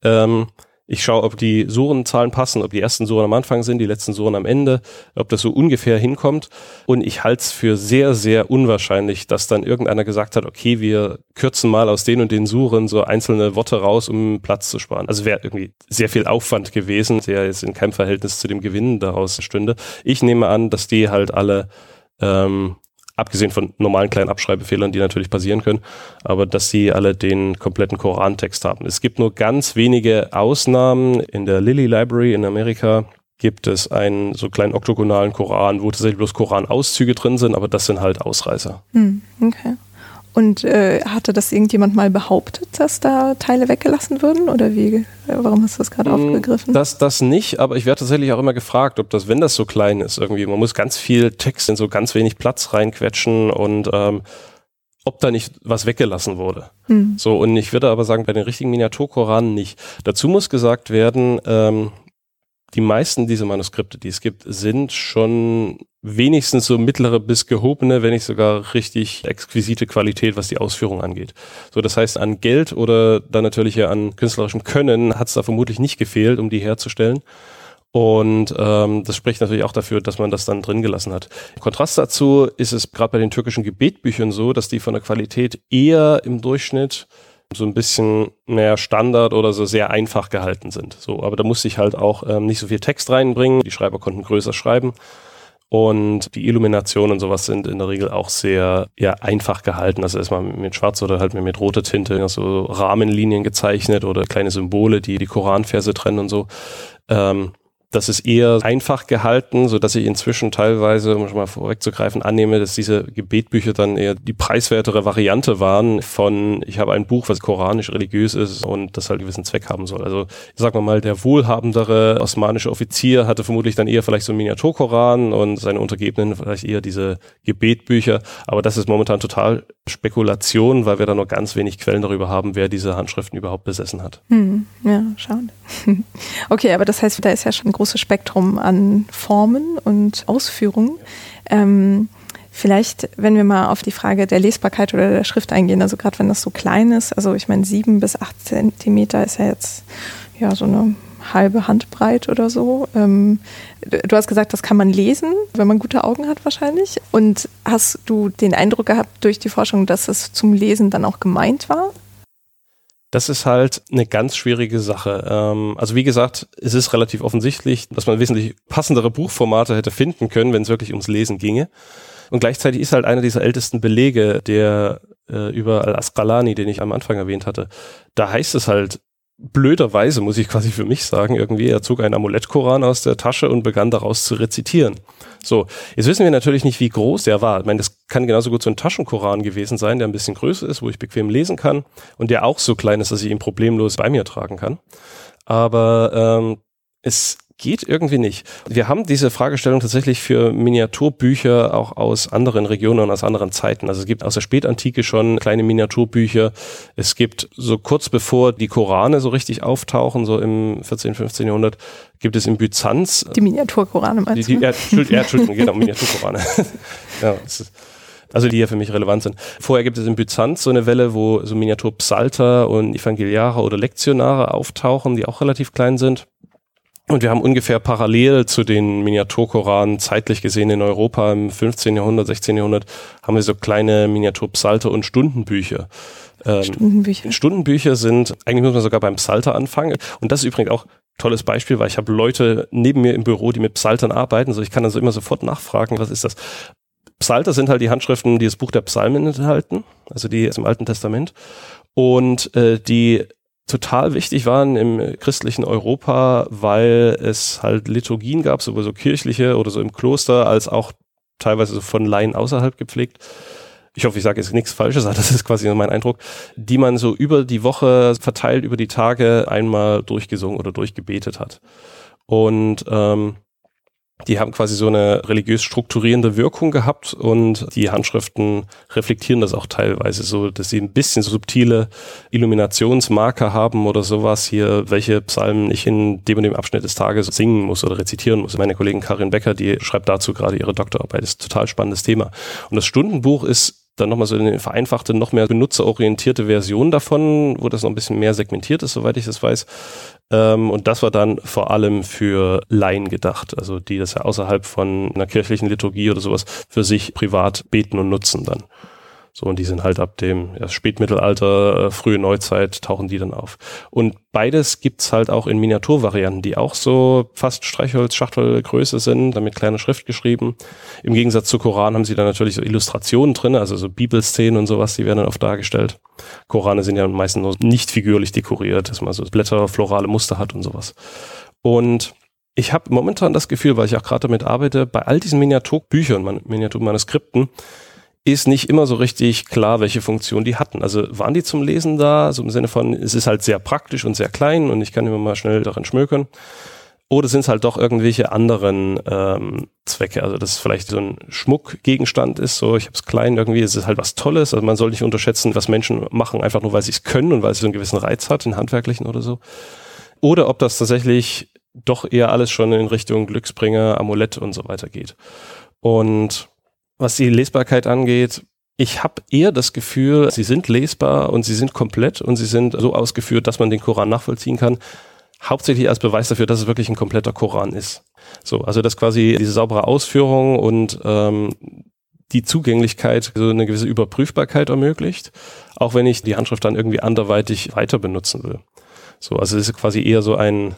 Ähm, ich schaue, ob die Surenzahlen passen, ob die ersten Suren am Anfang sind, die letzten Suren am Ende, ob das so ungefähr hinkommt. Und ich halte es für sehr, sehr unwahrscheinlich, dass dann irgendeiner gesagt hat, okay, wir kürzen mal aus den und den Suren so einzelne Worte raus, um Platz zu sparen. Also wäre irgendwie sehr viel Aufwand gewesen, der jetzt in keinem Verhältnis zu dem Gewinn daraus stünde. Ich nehme an, dass die halt alle ähm, abgesehen von normalen kleinen Abschreibefehlern, die natürlich passieren können, aber dass sie alle den kompletten Korantext haben. Es gibt nur ganz wenige Ausnahmen. In der Lilly Library in Amerika gibt es einen so kleinen oktogonalen Koran, wo tatsächlich bloß Koranauszüge drin sind, aber das sind halt Ausreißer. Hm, okay. Und äh, hatte das irgendjemand mal behauptet, dass da Teile weggelassen würden? Oder wie? Äh, warum hast du das gerade mm, aufgegriffen? Das, das nicht, aber ich werde tatsächlich auch immer gefragt, ob das, wenn das so klein ist, irgendwie, man muss ganz viel Text in so ganz wenig Platz reinquetschen und ähm, ob da nicht was weggelassen wurde. Hm. So, und ich würde aber sagen, bei den richtigen Miniaturkoranen nicht. Dazu muss gesagt werden, ähm, die meisten dieser Manuskripte, die es gibt, sind schon wenigstens so mittlere bis gehobene, wenn nicht sogar richtig exquisite Qualität, was die Ausführung angeht. So, das heißt, an Geld oder dann natürlich ja an künstlerischem Können hat es da vermutlich nicht gefehlt, um die herzustellen. Und ähm, das spricht natürlich auch dafür, dass man das dann drin gelassen hat. Im Kontrast dazu ist es gerade bei den türkischen Gebetbüchern so, dass die von der Qualität eher im Durchschnitt so ein bisschen mehr Standard oder so sehr einfach gehalten sind. So, aber da musste ich halt auch ähm, nicht so viel Text reinbringen. Die Schreiber konnten größer schreiben. Und die Illuminationen und sowas sind in der Regel auch sehr ja, einfach gehalten. Also erstmal mit Schwarz oder halt mit roter Tinte, also Rahmenlinien gezeichnet oder kleine Symbole, die die Koranverse trennen und so. Ähm, das ist eher einfach gehalten, so dass ich inzwischen teilweise, um schon mal vorwegzugreifen, annehme, dass diese Gebetbücher dann eher die preiswertere Variante waren von, ich habe ein Buch, was koranisch religiös ist und das halt einen gewissen Zweck haben soll. Also, sagen wir mal, der wohlhabendere osmanische Offizier hatte vermutlich dann eher vielleicht so einen Miniaturkoran und seine Untergebenen vielleicht eher diese Gebetbücher. Aber das ist momentan total Spekulation, weil wir da noch ganz wenig Quellen darüber haben, wer diese Handschriften überhaupt besessen hat. Hm, ja, schade. okay, aber das heißt, da ist ja schon großes Spektrum an Formen und Ausführungen. Ähm, vielleicht, wenn wir mal auf die Frage der Lesbarkeit oder der Schrift eingehen, also gerade wenn das so klein ist, also ich meine sieben bis acht Zentimeter ist ja jetzt ja so eine halbe Handbreit oder so. Ähm, du hast gesagt, das kann man lesen, wenn man gute Augen hat wahrscheinlich. Und hast du den Eindruck gehabt durch die Forschung, dass es zum Lesen dann auch gemeint war? Das ist halt eine ganz schwierige Sache. Ähm, also wie gesagt, es ist relativ offensichtlich, dass man wesentlich passendere Buchformate hätte finden können, wenn es wirklich ums Lesen ginge. Und gleichzeitig ist halt einer dieser ältesten Belege, der äh, über Al-Asqalani, den ich am Anfang erwähnt hatte, da heißt es halt blöderweise, muss ich quasi für mich sagen, irgendwie, er zog einen Amulettkoran aus der Tasche und begann daraus zu rezitieren. So, jetzt wissen wir natürlich nicht, wie groß der war. Ich meine, das kann genauso gut so ein Taschenkoran gewesen sein, der ein bisschen größer ist, wo ich bequem lesen kann und der auch so klein ist, dass ich ihn problemlos bei mir tragen kann. Aber ähm, es geht irgendwie nicht. Wir haben diese Fragestellung tatsächlich für Miniaturbücher auch aus anderen Regionen und aus anderen Zeiten. Also es gibt aus der Spätantike schon kleine Miniaturbücher. Es gibt so kurz bevor die Korane so richtig auftauchen, so im 14., 15. Jahrhundert, gibt es in Byzanz. Die Miniaturkorane meinst die, die, ja, Entschuldigung, genau, Miniaturkorane. ja, also die ja für mich relevant sind. Vorher gibt es in Byzanz so eine Welle, wo so Miniaturpsalter und Evangeliare oder Lektionare auftauchen, die auch relativ klein sind. Und wir haben ungefähr parallel zu den Miniaturkoranen zeitlich gesehen in Europa im 15. Jahrhundert, 16. Jahrhundert haben wir so kleine Miniaturpsalter und Stundenbücher. Ähm, Stundenbücher. Stundenbücher sind, eigentlich muss man sogar beim Psalter anfangen. Und das ist übrigens auch tolles Beispiel, weil ich habe Leute neben mir im Büro, die mit Psaltern arbeiten. So ich kann also immer sofort nachfragen, was ist das? Psalter sind halt die Handschriften, die das Buch der Psalmen enthalten, also die dem Alten Testament. Und äh, die total wichtig waren im christlichen Europa, weil es halt Liturgien gab, sowohl so kirchliche oder so im Kloster, als auch teilweise so von Laien außerhalb gepflegt. Ich hoffe, ich sage jetzt nichts Falsches, aber das ist quasi mein Eindruck, die man so über die Woche verteilt, über die Tage einmal durchgesungen oder durchgebetet hat. Und ähm, die haben quasi so eine religiös strukturierende Wirkung gehabt und die Handschriften reflektieren das auch teilweise so, dass sie ein bisschen subtile Illuminationsmarker haben oder sowas hier, welche Psalmen ich in dem und dem Abschnitt des Tages singen muss oder rezitieren muss. Meine Kollegin Karin Becker, die schreibt dazu gerade ihre Doktorarbeit, das ist ein total spannendes Thema. Und das Stundenbuch ist dann nochmal so eine vereinfachte, noch mehr benutzerorientierte Version davon, wo das noch ein bisschen mehr segmentiert ist, soweit ich das weiß. Ähm, und das war dann vor allem für Laien gedacht, also die das ja außerhalb von einer kirchlichen Liturgie oder sowas für sich privat beten und nutzen dann. So, und die sind halt ab dem ja, Spätmittelalter, äh, frühe Neuzeit tauchen die dann auf. Und beides gibt's halt auch in Miniaturvarianten, die auch so fast Streichholz, Schachtelgröße sind, dann mit kleiner Schrift geschrieben. Im Gegensatz zu Koran haben sie dann natürlich so Illustrationen drin, also so Bibelszenen und sowas, die werden dann oft dargestellt. Korane sind ja meistens nur nicht figürlich dekoriert, dass man so Blätter, florale Muster hat und sowas. Und ich habe momentan das Gefühl, weil ich auch gerade damit arbeite, bei all diesen Miniaturbüchern, Miniaturmanuskripten, ist nicht immer so richtig klar, welche Funktion die hatten. Also waren die zum Lesen da, so im Sinne von, es ist halt sehr praktisch und sehr klein und ich kann immer mal schnell darin schmökern. Oder sind es halt doch irgendwelche anderen ähm, Zwecke? Also dass es vielleicht so ein Schmuckgegenstand ist, so ich habe es klein irgendwie, es ist halt was Tolles. Also man soll nicht unterschätzen, was Menschen machen, einfach nur weil sie es können und weil es so einen gewissen Reiz hat, in handwerklichen oder so. Oder ob das tatsächlich doch eher alles schon in Richtung Glücksbringer, Amulett und so weiter geht. Und was die Lesbarkeit angeht, ich habe eher das Gefühl, sie sind lesbar und sie sind komplett und sie sind so ausgeführt, dass man den Koran nachvollziehen kann. Hauptsächlich als Beweis dafür, dass es wirklich ein kompletter Koran ist. So, also dass quasi diese saubere Ausführung und ähm, die Zugänglichkeit, so eine gewisse Überprüfbarkeit ermöglicht, auch wenn ich die Handschrift dann irgendwie anderweitig weiter benutzen will. So, also es ist quasi eher so ein,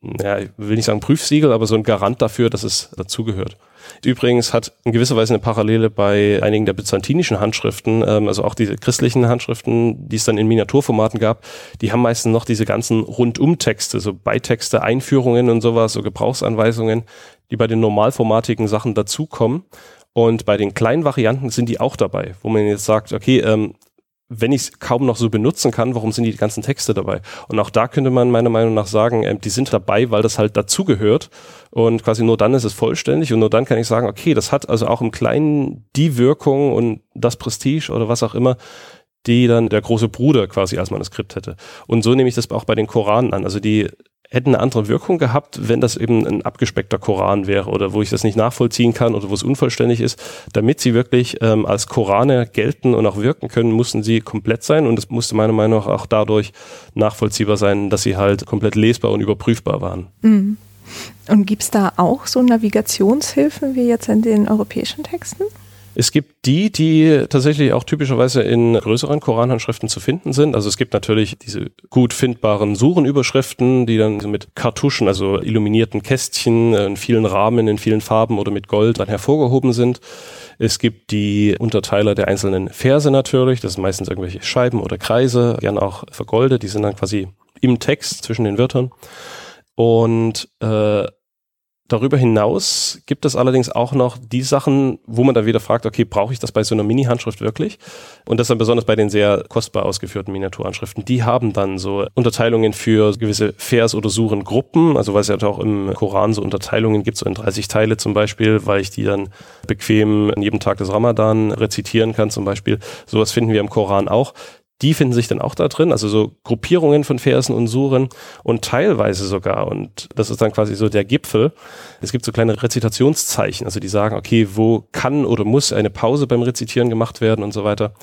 ja, ich will nicht sagen Prüfsiegel, aber so ein Garant dafür, dass es dazugehört. Übrigens hat in gewisser Weise eine Parallele bei einigen der byzantinischen Handschriften, ähm, also auch diese christlichen Handschriften, die es dann in Miniaturformaten gab, die haben meistens noch diese ganzen Rundumtexte, so Beitexte, Einführungen und sowas, so Gebrauchsanweisungen, die bei den normalformatigen Sachen dazukommen. Und bei den kleinen Varianten sind die auch dabei, wo man jetzt sagt, okay, ähm, wenn ich es kaum noch so benutzen kann, warum sind die ganzen Texte dabei? Und auch da könnte man meiner Meinung nach sagen, ähm, die sind dabei, weil das halt dazugehört und quasi nur dann ist es vollständig und nur dann kann ich sagen, okay, das hat also auch im Kleinen die Wirkung und das Prestige oder was auch immer, die dann der große Bruder quasi als Manuskript hätte. Und so nehme ich das auch bei den Koranen an. Also die hätten eine andere Wirkung gehabt, wenn das eben ein abgespeckter Koran wäre oder wo ich das nicht nachvollziehen kann oder wo es unvollständig ist. Damit sie wirklich ähm, als Korane gelten und auch wirken können, mussten sie komplett sein und es musste meiner Meinung nach auch dadurch nachvollziehbar sein, dass sie halt komplett lesbar und überprüfbar waren. Mhm. Und gibt es da auch so Navigationshilfen wie jetzt in den europäischen Texten? Es gibt die, die tatsächlich auch typischerweise in größeren Koranhandschriften zu finden sind. Also es gibt natürlich diese gut findbaren Surenüberschriften, die dann mit Kartuschen, also illuminierten Kästchen in vielen Rahmen, in vielen Farben oder mit Gold dann hervorgehoben sind. Es gibt die Unterteiler der einzelnen Verse natürlich. Das sind meistens irgendwelche Scheiben oder Kreise, gern auch vergoldet. Die sind dann quasi im Text zwischen den Wörtern. Und äh, Darüber hinaus gibt es allerdings auch noch die Sachen, wo man dann wieder fragt, okay, brauche ich das bei so einer Mini-Handschrift wirklich? Und das dann besonders bei den sehr kostbar ausgeführten Miniaturhandschriften. Die haben dann so Unterteilungen für gewisse Vers- oder Surengruppen, also weil es ja auch im Koran so Unterteilungen gibt, so in 30 Teile zum Beispiel, weil ich die dann bequem an jedem Tag des Ramadan rezitieren kann zum Beispiel. Sowas finden wir im Koran auch die finden sich dann auch da drin, also so Gruppierungen von Versen und Suren und teilweise sogar, und das ist dann quasi so der Gipfel, es gibt so kleine Rezitationszeichen, also die sagen, okay, wo kann oder muss eine Pause beim Rezitieren gemacht werden und so weiter.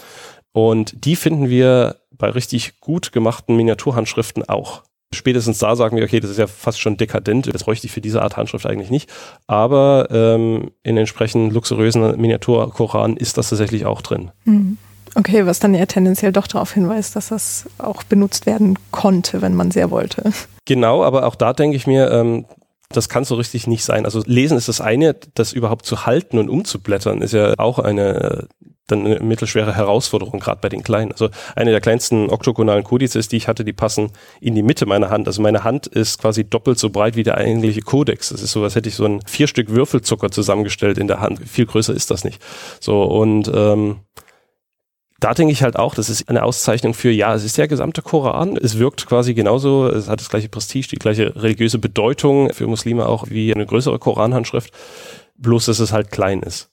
Und die finden wir bei richtig gut gemachten Miniaturhandschriften auch. Spätestens da sagen wir, okay, das ist ja fast schon dekadent, das bräuchte ich für diese Art Handschrift eigentlich nicht. Aber ähm, in entsprechend luxuriösen Miniaturkoranen ist das tatsächlich auch drin. Mhm. Okay, was dann ja tendenziell doch darauf hinweist, dass das auch benutzt werden konnte, wenn man sehr wollte. Genau, aber auch da denke ich mir, ähm, das kann so richtig nicht sein. Also lesen ist das eine, das überhaupt zu halten und umzublättern ist ja auch eine dann eine mittelschwere Herausforderung, gerade bei den Kleinen. Also eine der kleinsten oktogonalen Kodizes, die ich hatte, die passen in die Mitte meiner Hand. Also meine Hand ist quasi doppelt so breit wie der eigentliche Kodex. Das ist so, als hätte ich so ein vier Stück Würfelzucker zusammengestellt in der Hand. Viel größer ist das nicht. So und ähm, da denke ich halt auch, das ist eine Auszeichnung für, ja, es ist der gesamte Koran. Es wirkt quasi genauso, es hat das gleiche Prestige, die gleiche religiöse Bedeutung für Muslime auch wie eine größere Koranhandschrift. Bloß, dass es halt klein ist.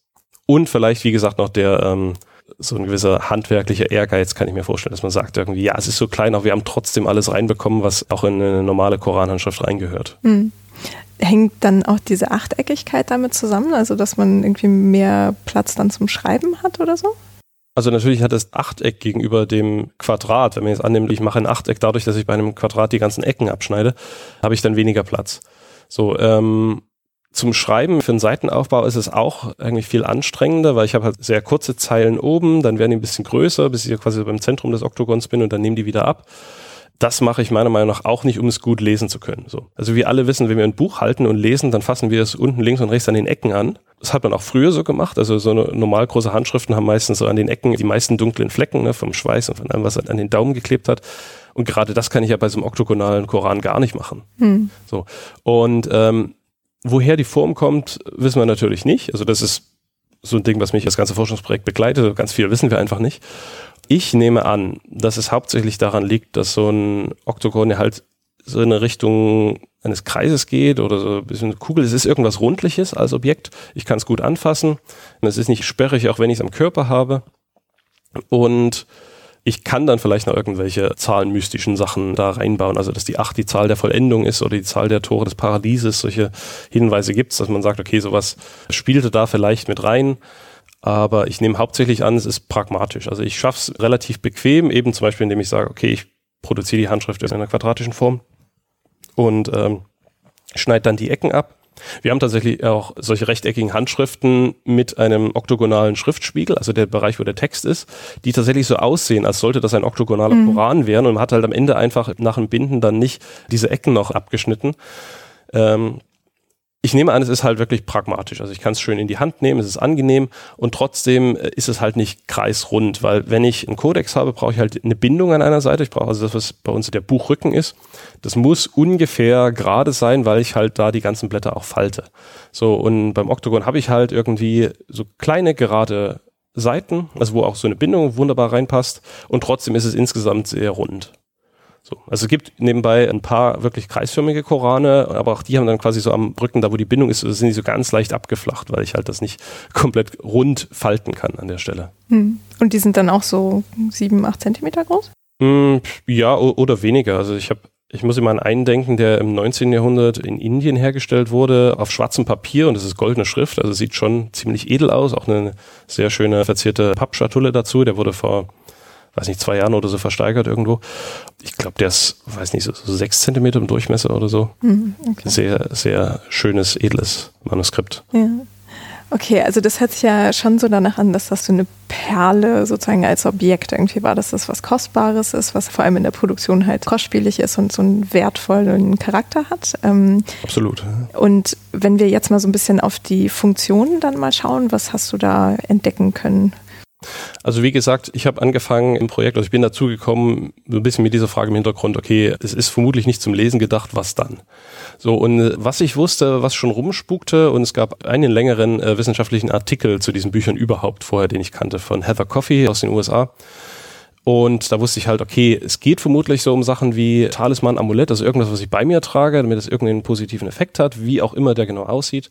Und vielleicht, wie gesagt, noch der ähm, so ein gewisser handwerklicher Ehrgeiz, kann ich mir vorstellen, dass man sagt irgendwie, ja, es ist so klein, aber wir haben trotzdem alles reinbekommen, was auch in eine normale Koranhandschrift reingehört. Mhm. Hängt dann auch diese Achteckigkeit damit zusammen, also dass man irgendwie mehr Platz dann zum Schreiben hat oder so? Also natürlich hat das Achteck gegenüber dem Quadrat, wenn man jetzt annimmt, ich mache ein Achteck dadurch, dass ich bei einem Quadrat die ganzen Ecken abschneide, habe ich dann weniger Platz. So, ähm, zum Schreiben für den Seitenaufbau ist es auch eigentlich viel anstrengender, weil ich habe halt sehr kurze Zeilen oben, dann werden die ein bisschen größer, bis ich quasi beim Zentrum des Oktogons bin und dann nehmen die wieder ab. Das mache ich meiner Meinung nach auch nicht, um es gut lesen zu können. So. Also wir alle wissen, wenn wir ein Buch halten und lesen, dann fassen wir es unten links und rechts an den Ecken an. Das hat man auch früher so gemacht. Also so eine normal große Handschriften haben meistens so an den Ecken die meisten dunklen Flecken ne, vom Schweiß und von allem, was an den Daumen geklebt hat. Und gerade das kann ich ja bei so einem oktogonalen Koran gar nicht machen. Hm. So. Und ähm, Woher die Form kommt, wissen wir natürlich nicht. Also das ist so ein Ding, was mich das ganze Forschungsprojekt begleitet. Ganz viel wissen wir einfach nicht. Ich nehme an, dass es hauptsächlich daran liegt, dass so ein Oktogon halt so in eine Richtung eines Kreises geht oder so ein bisschen eine Kugel. Es ist irgendwas Rundliches als Objekt. Ich kann es gut anfassen. Es ist nicht sperrig, auch wenn ich es am Körper habe. Und ich kann dann vielleicht noch irgendwelche zahlenmystischen Sachen da reinbauen, also dass die 8 die Zahl der Vollendung ist oder die Zahl der Tore des Paradieses. Solche Hinweise gibt es, dass man sagt, okay, sowas spielte da vielleicht mit rein. Aber ich nehme hauptsächlich an, es ist pragmatisch. Also ich schaffe es relativ bequem, eben zum Beispiel, indem ich sage, okay, ich produziere die Handschrift in einer quadratischen Form und ähm, schneide dann die Ecken ab wir haben tatsächlich auch solche rechteckigen Handschriften mit einem oktogonalen Schriftspiegel, also der Bereich, wo der Text ist, die tatsächlich so aussehen, als sollte das ein oktogonaler mhm. Koran werden und man hat halt am Ende einfach nach dem Binden dann nicht diese Ecken noch abgeschnitten. Ähm, ich nehme an, es ist halt wirklich pragmatisch. Also ich kann es schön in die Hand nehmen, es ist angenehm und trotzdem äh, ist es halt nicht kreisrund, weil wenn ich einen Kodex habe, brauche ich halt eine Bindung an einer Seite. Ich brauche also das, was bei uns der Buchrücken ist. Das muss ungefähr gerade sein, weil ich halt da die ganzen Blätter auch falte. So, und beim Oktogon habe ich halt irgendwie so kleine gerade Seiten, also wo auch so eine Bindung wunderbar reinpasst und trotzdem ist es insgesamt sehr rund. So. Also es gibt nebenbei ein paar wirklich kreisförmige Korane, aber auch die haben dann quasi so am Rücken, da wo die Bindung ist, sind die so ganz leicht abgeflacht, weil ich halt das nicht komplett rund falten kann an der Stelle. Hm. Und die sind dann auch so sieben, acht Zentimeter groß? Hm, ja, oder weniger. Also ich habe ich muss immer an einen denken, der im 19. Jahrhundert in Indien hergestellt wurde, auf schwarzem Papier und das ist goldene Schrift, also sieht schon ziemlich edel aus, auch eine sehr schöne verzierte Pappschatulle dazu, der wurde vor weiß nicht, zwei Jahren oder so versteigert irgendwo. Ich glaube, der ist, weiß nicht, so, so sechs Zentimeter im Durchmesser oder so. Mhm, okay. Sehr, sehr schönes, edles Manuskript. Ja. Okay, also das hört sich ja schon so danach an, dass das so eine Perle sozusagen als Objekt irgendwie war, dass das was Kostbares ist, was vor allem in der Produktion halt kostspielig ist und so einen wertvollen Charakter hat. Ähm, Absolut. Und wenn wir jetzt mal so ein bisschen auf die Funktionen dann mal schauen, was hast du da entdecken können? Also wie gesagt, ich habe angefangen im Projekt, also ich bin dazu gekommen, so ein bisschen mit dieser Frage im Hintergrund, okay, es ist vermutlich nicht zum Lesen gedacht, was dann? So, und äh, was ich wusste, was schon rumspukte, und es gab einen längeren äh, wissenschaftlichen Artikel zu diesen Büchern überhaupt vorher, den ich kannte, von Heather Coffey aus den USA. Und da wusste ich halt, okay, es geht vermutlich so um Sachen wie Talisman, Amulett, also irgendwas, was ich bei mir trage, damit es irgendeinen positiven Effekt hat, wie auch immer der genau aussieht.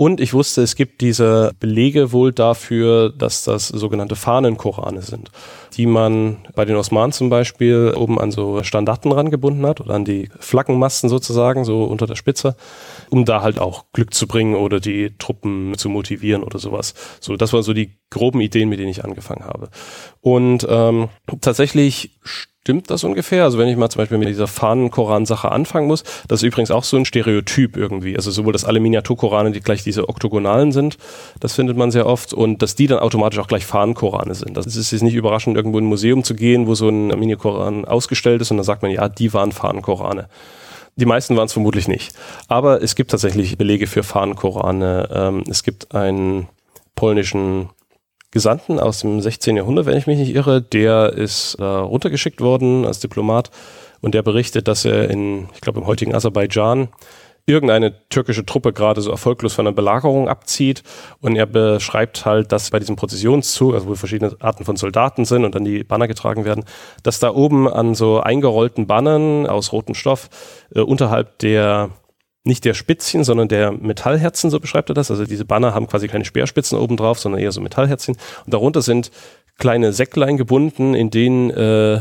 Und ich wusste, es gibt diese Belege wohl dafür, dass das sogenannte Fahnenkorane sind, die man bei den Osmanen zum Beispiel oben an so Standarten rangebunden hat oder an die Flaggenmasten sozusagen, so unter der Spitze, um da halt auch Glück zu bringen oder die Truppen zu motivieren oder sowas. So, das waren so die groben Ideen, mit denen ich angefangen habe. Und ähm, tatsächlich stimmt das ungefähr. Also wenn ich mal zum Beispiel mit dieser Fahnen-Koran-Sache anfangen muss, das ist übrigens auch so ein Stereotyp irgendwie. Also sowohl, dass alle Miniaturkorane, die gleich diese oktogonalen sind, das findet man sehr oft, und dass die dann automatisch auch gleich Fahnen-Korane sind. Das ist jetzt nicht überraschend, irgendwo in ein Museum zu gehen, wo so ein Mini-Koran ausgestellt ist und dann sagt man, ja, die waren Fahnen-Korane. Die meisten waren es vermutlich nicht. Aber es gibt tatsächlich Belege für Fahnen-Korane. Ähm, es gibt einen polnischen Gesandten aus dem 16. Jahrhundert, wenn ich mich nicht irre. Der ist äh, runtergeschickt worden als Diplomat und der berichtet, dass er in, ich glaube, im heutigen Aserbaidschan irgendeine türkische Truppe gerade so erfolglos von einer Belagerung abzieht und er beschreibt halt, dass bei diesem Prozessionszug, also wo verschiedene Arten von Soldaten sind und dann die Banner getragen werden, dass da oben an so eingerollten Bannern aus rotem Stoff äh, unterhalb der nicht der Spitzchen, sondern der Metallherzen, so beschreibt er das. Also diese Banner haben quasi keine Speerspitzen oben drauf, sondern eher so Metallherzchen. Und darunter sind kleine Säcklein gebunden, in denen äh,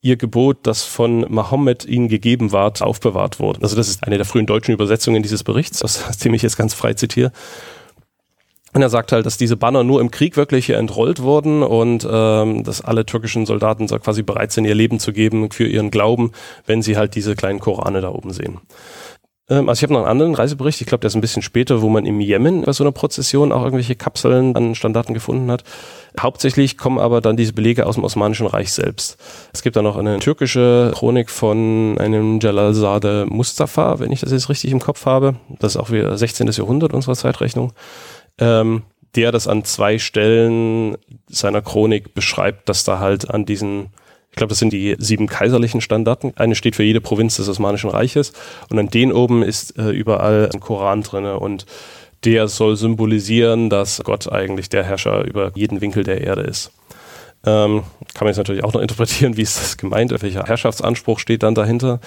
ihr Gebot, das von Mahomet ihnen gegeben ward, aufbewahrt wurde. Also das ist eine der frühen deutschen Übersetzungen dieses Berichts, aus dem ich jetzt ganz frei zitiere. Und er sagt halt, dass diese Banner nur im Krieg wirklich entrollt wurden und ähm, dass alle türkischen Soldaten so quasi bereit sind, ihr Leben zu geben für ihren Glauben, wenn sie halt diese kleinen Korane da oben sehen. Ähm, also ich habe noch einen anderen Reisebericht, ich glaube, der ist ein bisschen später, wo man im Jemen bei so einer Prozession auch irgendwelche Kapseln an Standarten gefunden hat. Hauptsächlich kommen aber dann diese Belege aus dem Osmanischen Reich selbst. Es gibt da noch eine türkische Chronik von einem Jalalzade Mustafa, wenn ich das jetzt richtig im Kopf habe. Das ist auch wieder 16. Jahrhundert unserer Zeitrechnung. Ähm, der das an zwei Stellen seiner Chronik beschreibt, dass da halt an diesen ich glaube, das sind die sieben kaiserlichen Standarten. Eine steht für jede Provinz des Osmanischen Reiches und an den oben ist äh, überall ein Koran drinne und der soll symbolisieren, dass Gott eigentlich der Herrscher über jeden Winkel der Erde ist. Ähm, kann man jetzt natürlich auch noch interpretieren, wie ist das gemeint, welcher Herrschaftsanspruch steht dann dahinter.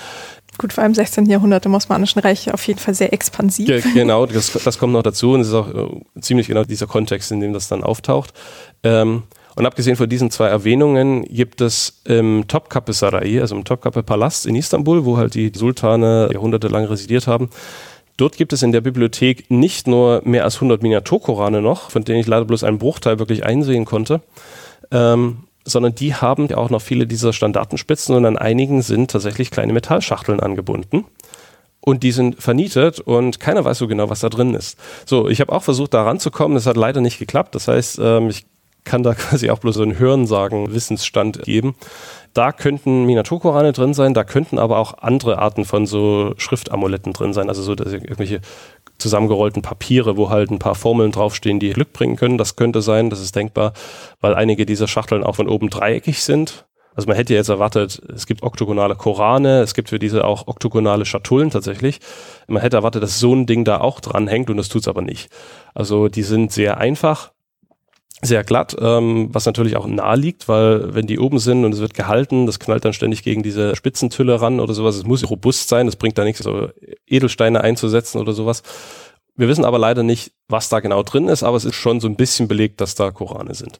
Gut, vor allem im 16. Jahrhundert im Osmanischen Reich auf jeden Fall sehr expansiv. Ge genau, das, das, kommt noch dazu und es ist auch äh, ziemlich genau dieser Kontext, in dem das dann auftaucht. Ähm, und abgesehen von diesen zwei Erwähnungen gibt es im Topkapi Sarai, also im Topkapi Palast in Istanbul, wo halt die Sultane jahrhundertelang residiert haben, Dort gibt es in der Bibliothek nicht nur mehr als 100 Miniaturkorane noch, von denen ich leider bloß einen Bruchteil wirklich einsehen konnte, ähm, sondern die haben ja auch noch viele dieser Standartenspitzen und an einigen sind tatsächlich kleine Metallschachteln angebunden. Und die sind vernietet und keiner weiß so genau, was da drin ist. So, ich habe auch versucht, da ranzukommen. Das hat leider nicht geklappt. Das heißt, ähm, ich kann da quasi auch bloß so einen Hörensagen Wissensstand geben. Da könnten Miniaturkorane drin sein, da könnten aber auch andere Arten von so Schriftamuletten drin sein, also so irgendwelche zusammengerollten Papiere, wo halt ein paar Formeln draufstehen, die Glück bringen können. Das könnte sein, das ist denkbar, weil einige dieser Schachteln auch von oben dreieckig sind. Also man hätte jetzt erwartet, es gibt oktogonale Korane, es gibt für diese auch oktogonale Schatullen tatsächlich. Man hätte erwartet, dass so ein Ding da auch dranhängt und das tut's aber nicht. Also die sind sehr einfach, sehr glatt, ähm, was natürlich auch nahe liegt, weil wenn die oben sind und es wird gehalten, das knallt dann ständig gegen diese Spitzentülle ran oder sowas. Es muss robust sein, das bringt da nichts, so Edelsteine einzusetzen oder sowas. Wir wissen aber leider nicht, was da genau drin ist, aber es ist schon so ein bisschen belegt, dass da Korane sind.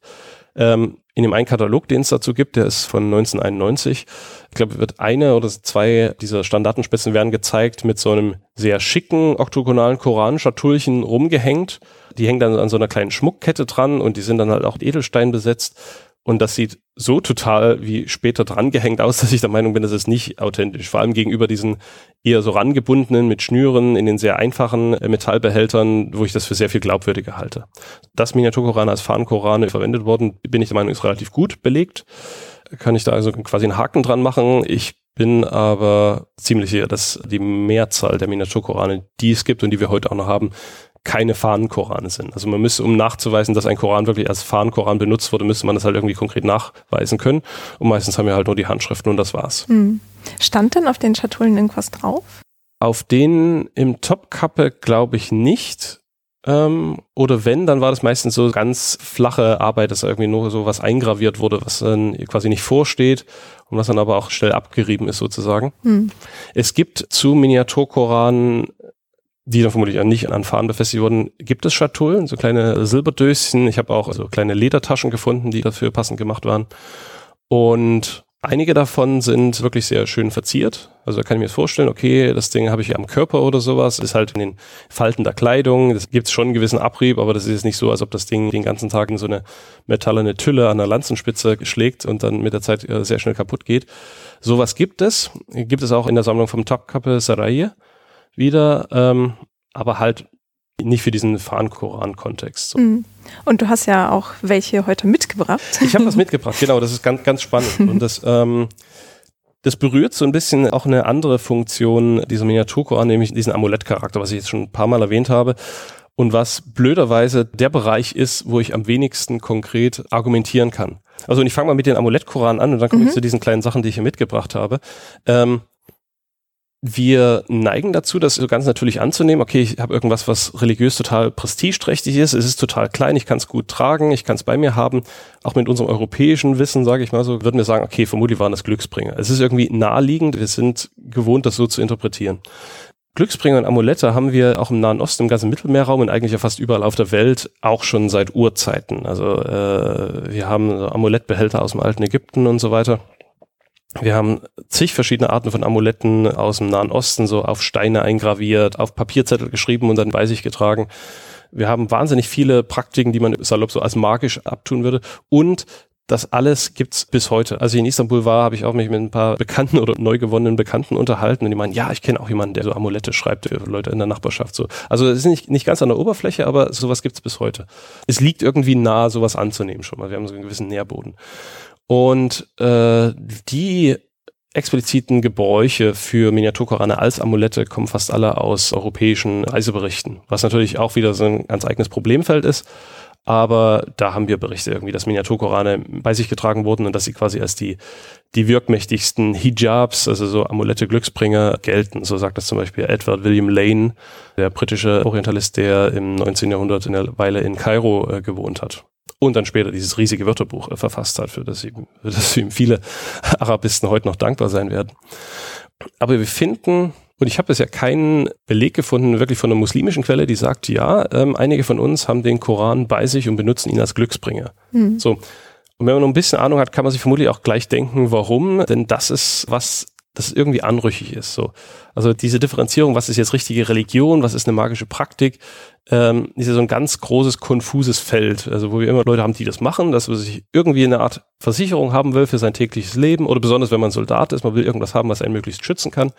Ähm, in dem einen Katalog, den es dazu gibt, der ist von 1991. Ich glaube, wird eine oder zwei dieser Standartenspitzen werden gezeigt mit so einem sehr schicken oktogonalen Koranschatullchen rumgehängt. Die hängen dann an so einer kleinen Schmuckkette dran und die sind dann halt auch Edelstein besetzt. Und das sieht so total wie später drangehängt aus, dass ich der Meinung bin, das ist nicht authentisch. Vor allem gegenüber diesen eher so rangebundenen mit Schnüren in den sehr einfachen äh, Metallbehältern, wo ich das für sehr viel glaubwürdiger halte. Dass Miniaturkorane als Fahnenkorane verwendet worden, bin ich der Meinung, ist relativ gut belegt. Kann ich da also quasi einen Haken dran machen. Ich bin aber ziemlich sicher, dass die Mehrzahl der Miniaturkorane, die es gibt und die wir heute auch noch haben, keine Fahnenkorane sind. Also man müsste, um nachzuweisen, dass ein Koran wirklich als Fahnenkoran benutzt wurde, müsste man das halt irgendwie konkret nachweisen können. Und meistens haben wir halt nur die Handschriften und das war's. Hm. Stand denn auf den Schatullen irgendwas drauf? Auf denen im Topkappe glaube ich nicht. Ähm, oder wenn, dann war das meistens so ganz flache Arbeit, dass irgendwie nur so was eingraviert wurde, was dann quasi nicht vorsteht und was dann aber auch schnell abgerieben ist sozusagen. Hm. Es gibt zu Miniaturkoranen die dann vermutlich auch nicht an Fahnen befestigt wurden, gibt es Schatullen, so kleine Silberdöschen. Ich habe auch so kleine Ledertaschen gefunden, die dafür passend gemacht waren. Und Einige davon sind wirklich sehr schön verziert. Also da kann ich mir vorstellen, okay, das Ding habe ich am Körper oder sowas, ist halt in den Falten der Kleidung, das gibt schon einen gewissen Abrieb, aber das ist jetzt nicht so, als ob das Ding den ganzen Tag in so eine metallene Tülle an der Lanzenspitze schlägt und dann mit der Zeit äh, sehr schnell kaputt geht. Sowas gibt es. Gibt es auch in der Sammlung vom Topkappe Saraye wieder, ähm, aber halt nicht für diesen Fahren-Koran-Kontext. So. Mhm. Und du hast ja auch welche heute mitgebracht. Ich habe was mitgebracht, genau, das ist ganz, ganz spannend. Und das, ähm, das berührt so ein bisschen auch eine andere Funktion dieser Miniaturkoran, nämlich diesen Amulettcharakter, was ich jetzt schon ein paar Mal erwähnt habe. Und was blöderweise der Bereich ist, wo ich am wenigsten konkret argumentieren kann. Also und ich fange mal mit den Amulettkoran an und dann komme mhm. ich zu diesen kleinen Sachen, die ich hier mitgebracht habe. Ähm, wir neigen dazu, das so ganz natürlich anzunehmen. Okay, ich habe irgendwas, was religiös total prestigeträchtig ist. Es ist total klein, ich kann es gut tragen, ich kann es bei mir haben. Auch mit unserem europäischen Wissen, sage ich mal so, würden wir sagen, okay, vermutlich waren das Glücksbringer. Es ist irgendwie naheliegend, wir sind gewohnt, das so zu interpretieren. Glücksbringer und Amulette haben wir auch im Nahen Osten, im ganzen Mittelmeerraum und eigentlich ja fast überall auf der Welt auch schon seit Urzeiten. Also äh, wir haben Amulettbehälter aus dem alten Ägypten und so weiter. Wir haben zig verschiedene Arten von Amuletten aus dem Nahen Osten, so auf Steine eingraviert, auf Papierzettel geschrieben und dann bei sich getragen. Wir haben wahnsinnig viele Praktiken, die man salopp so als magisch abtun würde. Und das alles gibt's bis heute. Als ich in Istanbul war, habe ich auch mich mit ein paar bekannten oder neu gewonnenen Bekannten unterhalten und die meinen, ja, ich kenne auch jemanden, der so Amulette schreibt für Leute in der Nachbarschaft. So. Also es ist nicht, nicht ganz an der Oberfläche, aber sowas gibt's bis heute. Es liegt irgendwie nahe, sowas anzunehmen schon mal. Wir haben so einen gewissen Nährboden. Und äh, die expliziten Gebräuche für Miniaturkorane als Amulette kommen fast alle aus europäischen Reiseberichten, was natürlich auch wieder so ein ganz eigenes Problemfeld ist. Aber da haben wir Berichte irgendwie, dass Miniaturkorane bei sich getragen wurden und dass sie quasi als die, die wirkmächtigsten Hijabs, also so Amulette Glücksbringer gelten. So sagt das zum Beispiel Edward William Lane, der britische Orientalist, der im 19. Jahrhundert in der Weile in Kairo äh, gewohnt hat und dann später dieses riesige Wörterbuch äh, verfasst hat, für das, ihm, für das ihm viele Arabisten heute noch dankbar sein werden. Aber wir finden, und ich habe bisher keinen Beleg gefunden, wirklich von einer muslimischen Quelle, die sagt, ja, ähm, einige von uns haben den Koran bei sich und benutzen ihn als Glücksbringer. Mhm. So. Und wenn man noch ein bisschen Ahnung hat, kann man sich vermutlich auch gleich denken, warum. Denn das ist, was das irgendwie anrüchig ist. So. Also diese Differenzierung, was ist jetzt richtige Religion, was ist eine magische Praktik, ähm, ist ja so ein ganz großes, konfuses Feld. Also wo wir immer Leute haben, die das machen, dass man sich irgendwie eine Art Versicherung haben will für sein tägliches Leben oder besonders wenn man Soldat ist, man will irgendwas haben, was einen möglichst schützen kann.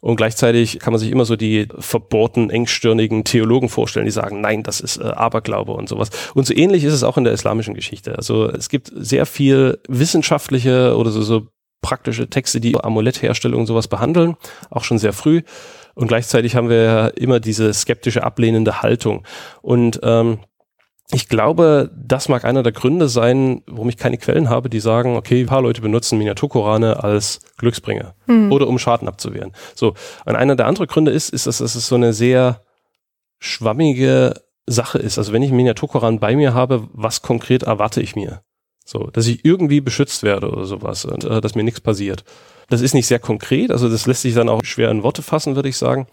Und gleichzeitig kann man sich immer so die verbohrten, engstirnigen Theologen vorstellen, die sagen, nein, das ist äh, Aberglaube und sowas. Und so ähnlich ist es auch in der islamischen Geschichte. Also es gibt sehr viel wissenschaftliche oder so, so praktische Texte, die Amulettherstellung und sowas behandeln, auch schon sehr früh. Und gleichzeitig haben wir ja immer diese skeptische, ablehnende Haltung. Und ähm, ich glaube, das mag einer der Gründe sein, warum ich keine Quellen habe, die sagen, okay, ein paar Leute benutzen Miniaturkorane als Glücksbringer hm. oder um Schaden abzuwehren. So. Und einer der anderen Gründe ist, ist, dass es so eine sehr schwammige Sache ist. Also wenn ich einen Miniaturkoran bei mir habe, was konkret erwarte ich mir? So, dass ich irgendwie beschützt werde oder sowas und äh, dass mir nichts passiert. Das ist nicht sehr konkret, also das lässt sich dann auch schwer in Worte fassen, würde ich sagen.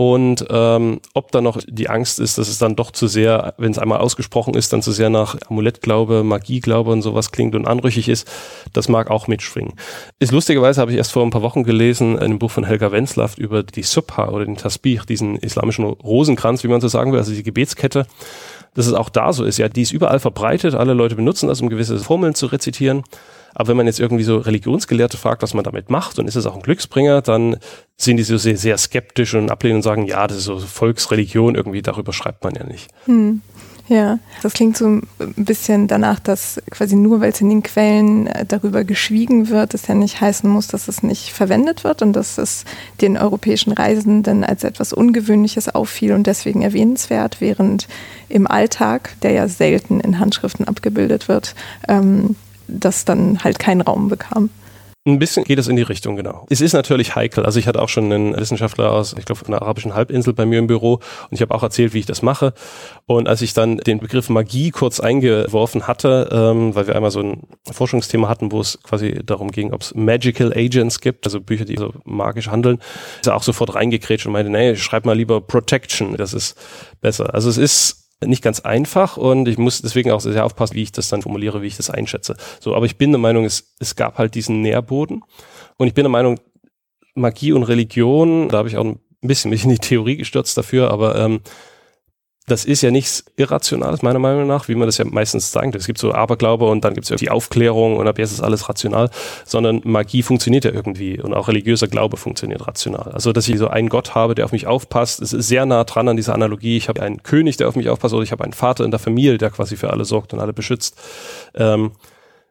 Und ähm, ob da noch die Angst ist, dass es dann doch zu sehr, wenn es einmal ausgesprochen ist, dann zu sehr nach Amulettglaube, Magieglaube und sowas klingt und anrüchig ist, das mag auch mitschwingen. Ist lustigerweise habe ich erst vor ein paar Wochen gelesen, in einem Buch von Helga Wenzlaft über die Subha oder den Tasbih, diesen islamischen Rosenkranz, wie man so sagen will, also die Gebetskette dass es auch da so ist. Ja, die ist überall verbreitet. Alle Leute benutzen das, um gewisse Formeln zu rezitieren. Aber wenn man jetzt irgendwie so Religionsgelehrte fragt, was man damit macht und ist es auch ein Glücksbringer, dann sind die so sehr, sehr skeptisch und ablehnen und sagen, ja, das ist so Volksreligion, irgendwie darüber schreibt man ja nicht. Hm. Ja, das klingt so ein bisschen danach, dass quasi nur weil es in den Quellen äh, darüber geschwiegen wird, es ja nicht heißen muss, dass es nicht verwendet wird und dass es den europäischen Reisenden als etwas Ungewöhnliches auffiel und deswegen erwähnenswert, während im Alltag, der ja selten in Handschriften abgebildet wird, ähm, das dann halt keinen Raum bekam. Ein bisschen geht es in die Richtung, genau. Es ist natürlich heikel. Also ich hatte auch schon einen Wissenschaftler aus, ich glaube, von der arabischen Halbinsel bei mir im Büro und ich habe auch erzählt, wie ich das mache. Und als ich dann den Begriff Magie kurz eingeworfen hatte, ähm, weil wir einmal so ein Forschungsthema hatten, wo es quasi darum ging, ob es Magical Agents gibt, also Bücher, die so magisch handeln, ist er auch sofort reingekrätscht und meinte, nee, schreib mal lieber Protection, das ist besser. Also es ist nicht ganz einfach und ich muss deswegen auch sehr aufpassen, wie ich das dann formuliere, wie ich das einschätze. So, aber ich bin der Meinung, es, es gab halt diesen Nährboden und ich bin der Meinung, Magie und Religion, da habe ich auch ein bisschen mich in die Theorie gestürzt dafür, aber ähm, das ist ja nichts Irrationales, meiner Meinung nach, wie man das ja meistens sagt. Es gibt so Aberglaube und dann gibt es die Aufklärung und ab jetzt ist alles rational, sondern Magie funktioniert ja irgendwie und auch religiöser Glaube funktioniert rational. Also, dass ich so einen Gott habe, der auf mich aufpasst, ist sehr nah dran an dieser Analogie. Ich habe einen König, der auf mich aufpasst oder ich habe einen Vater in der Familie, der quasi für alle sorgt und alle beschützt. Ähm,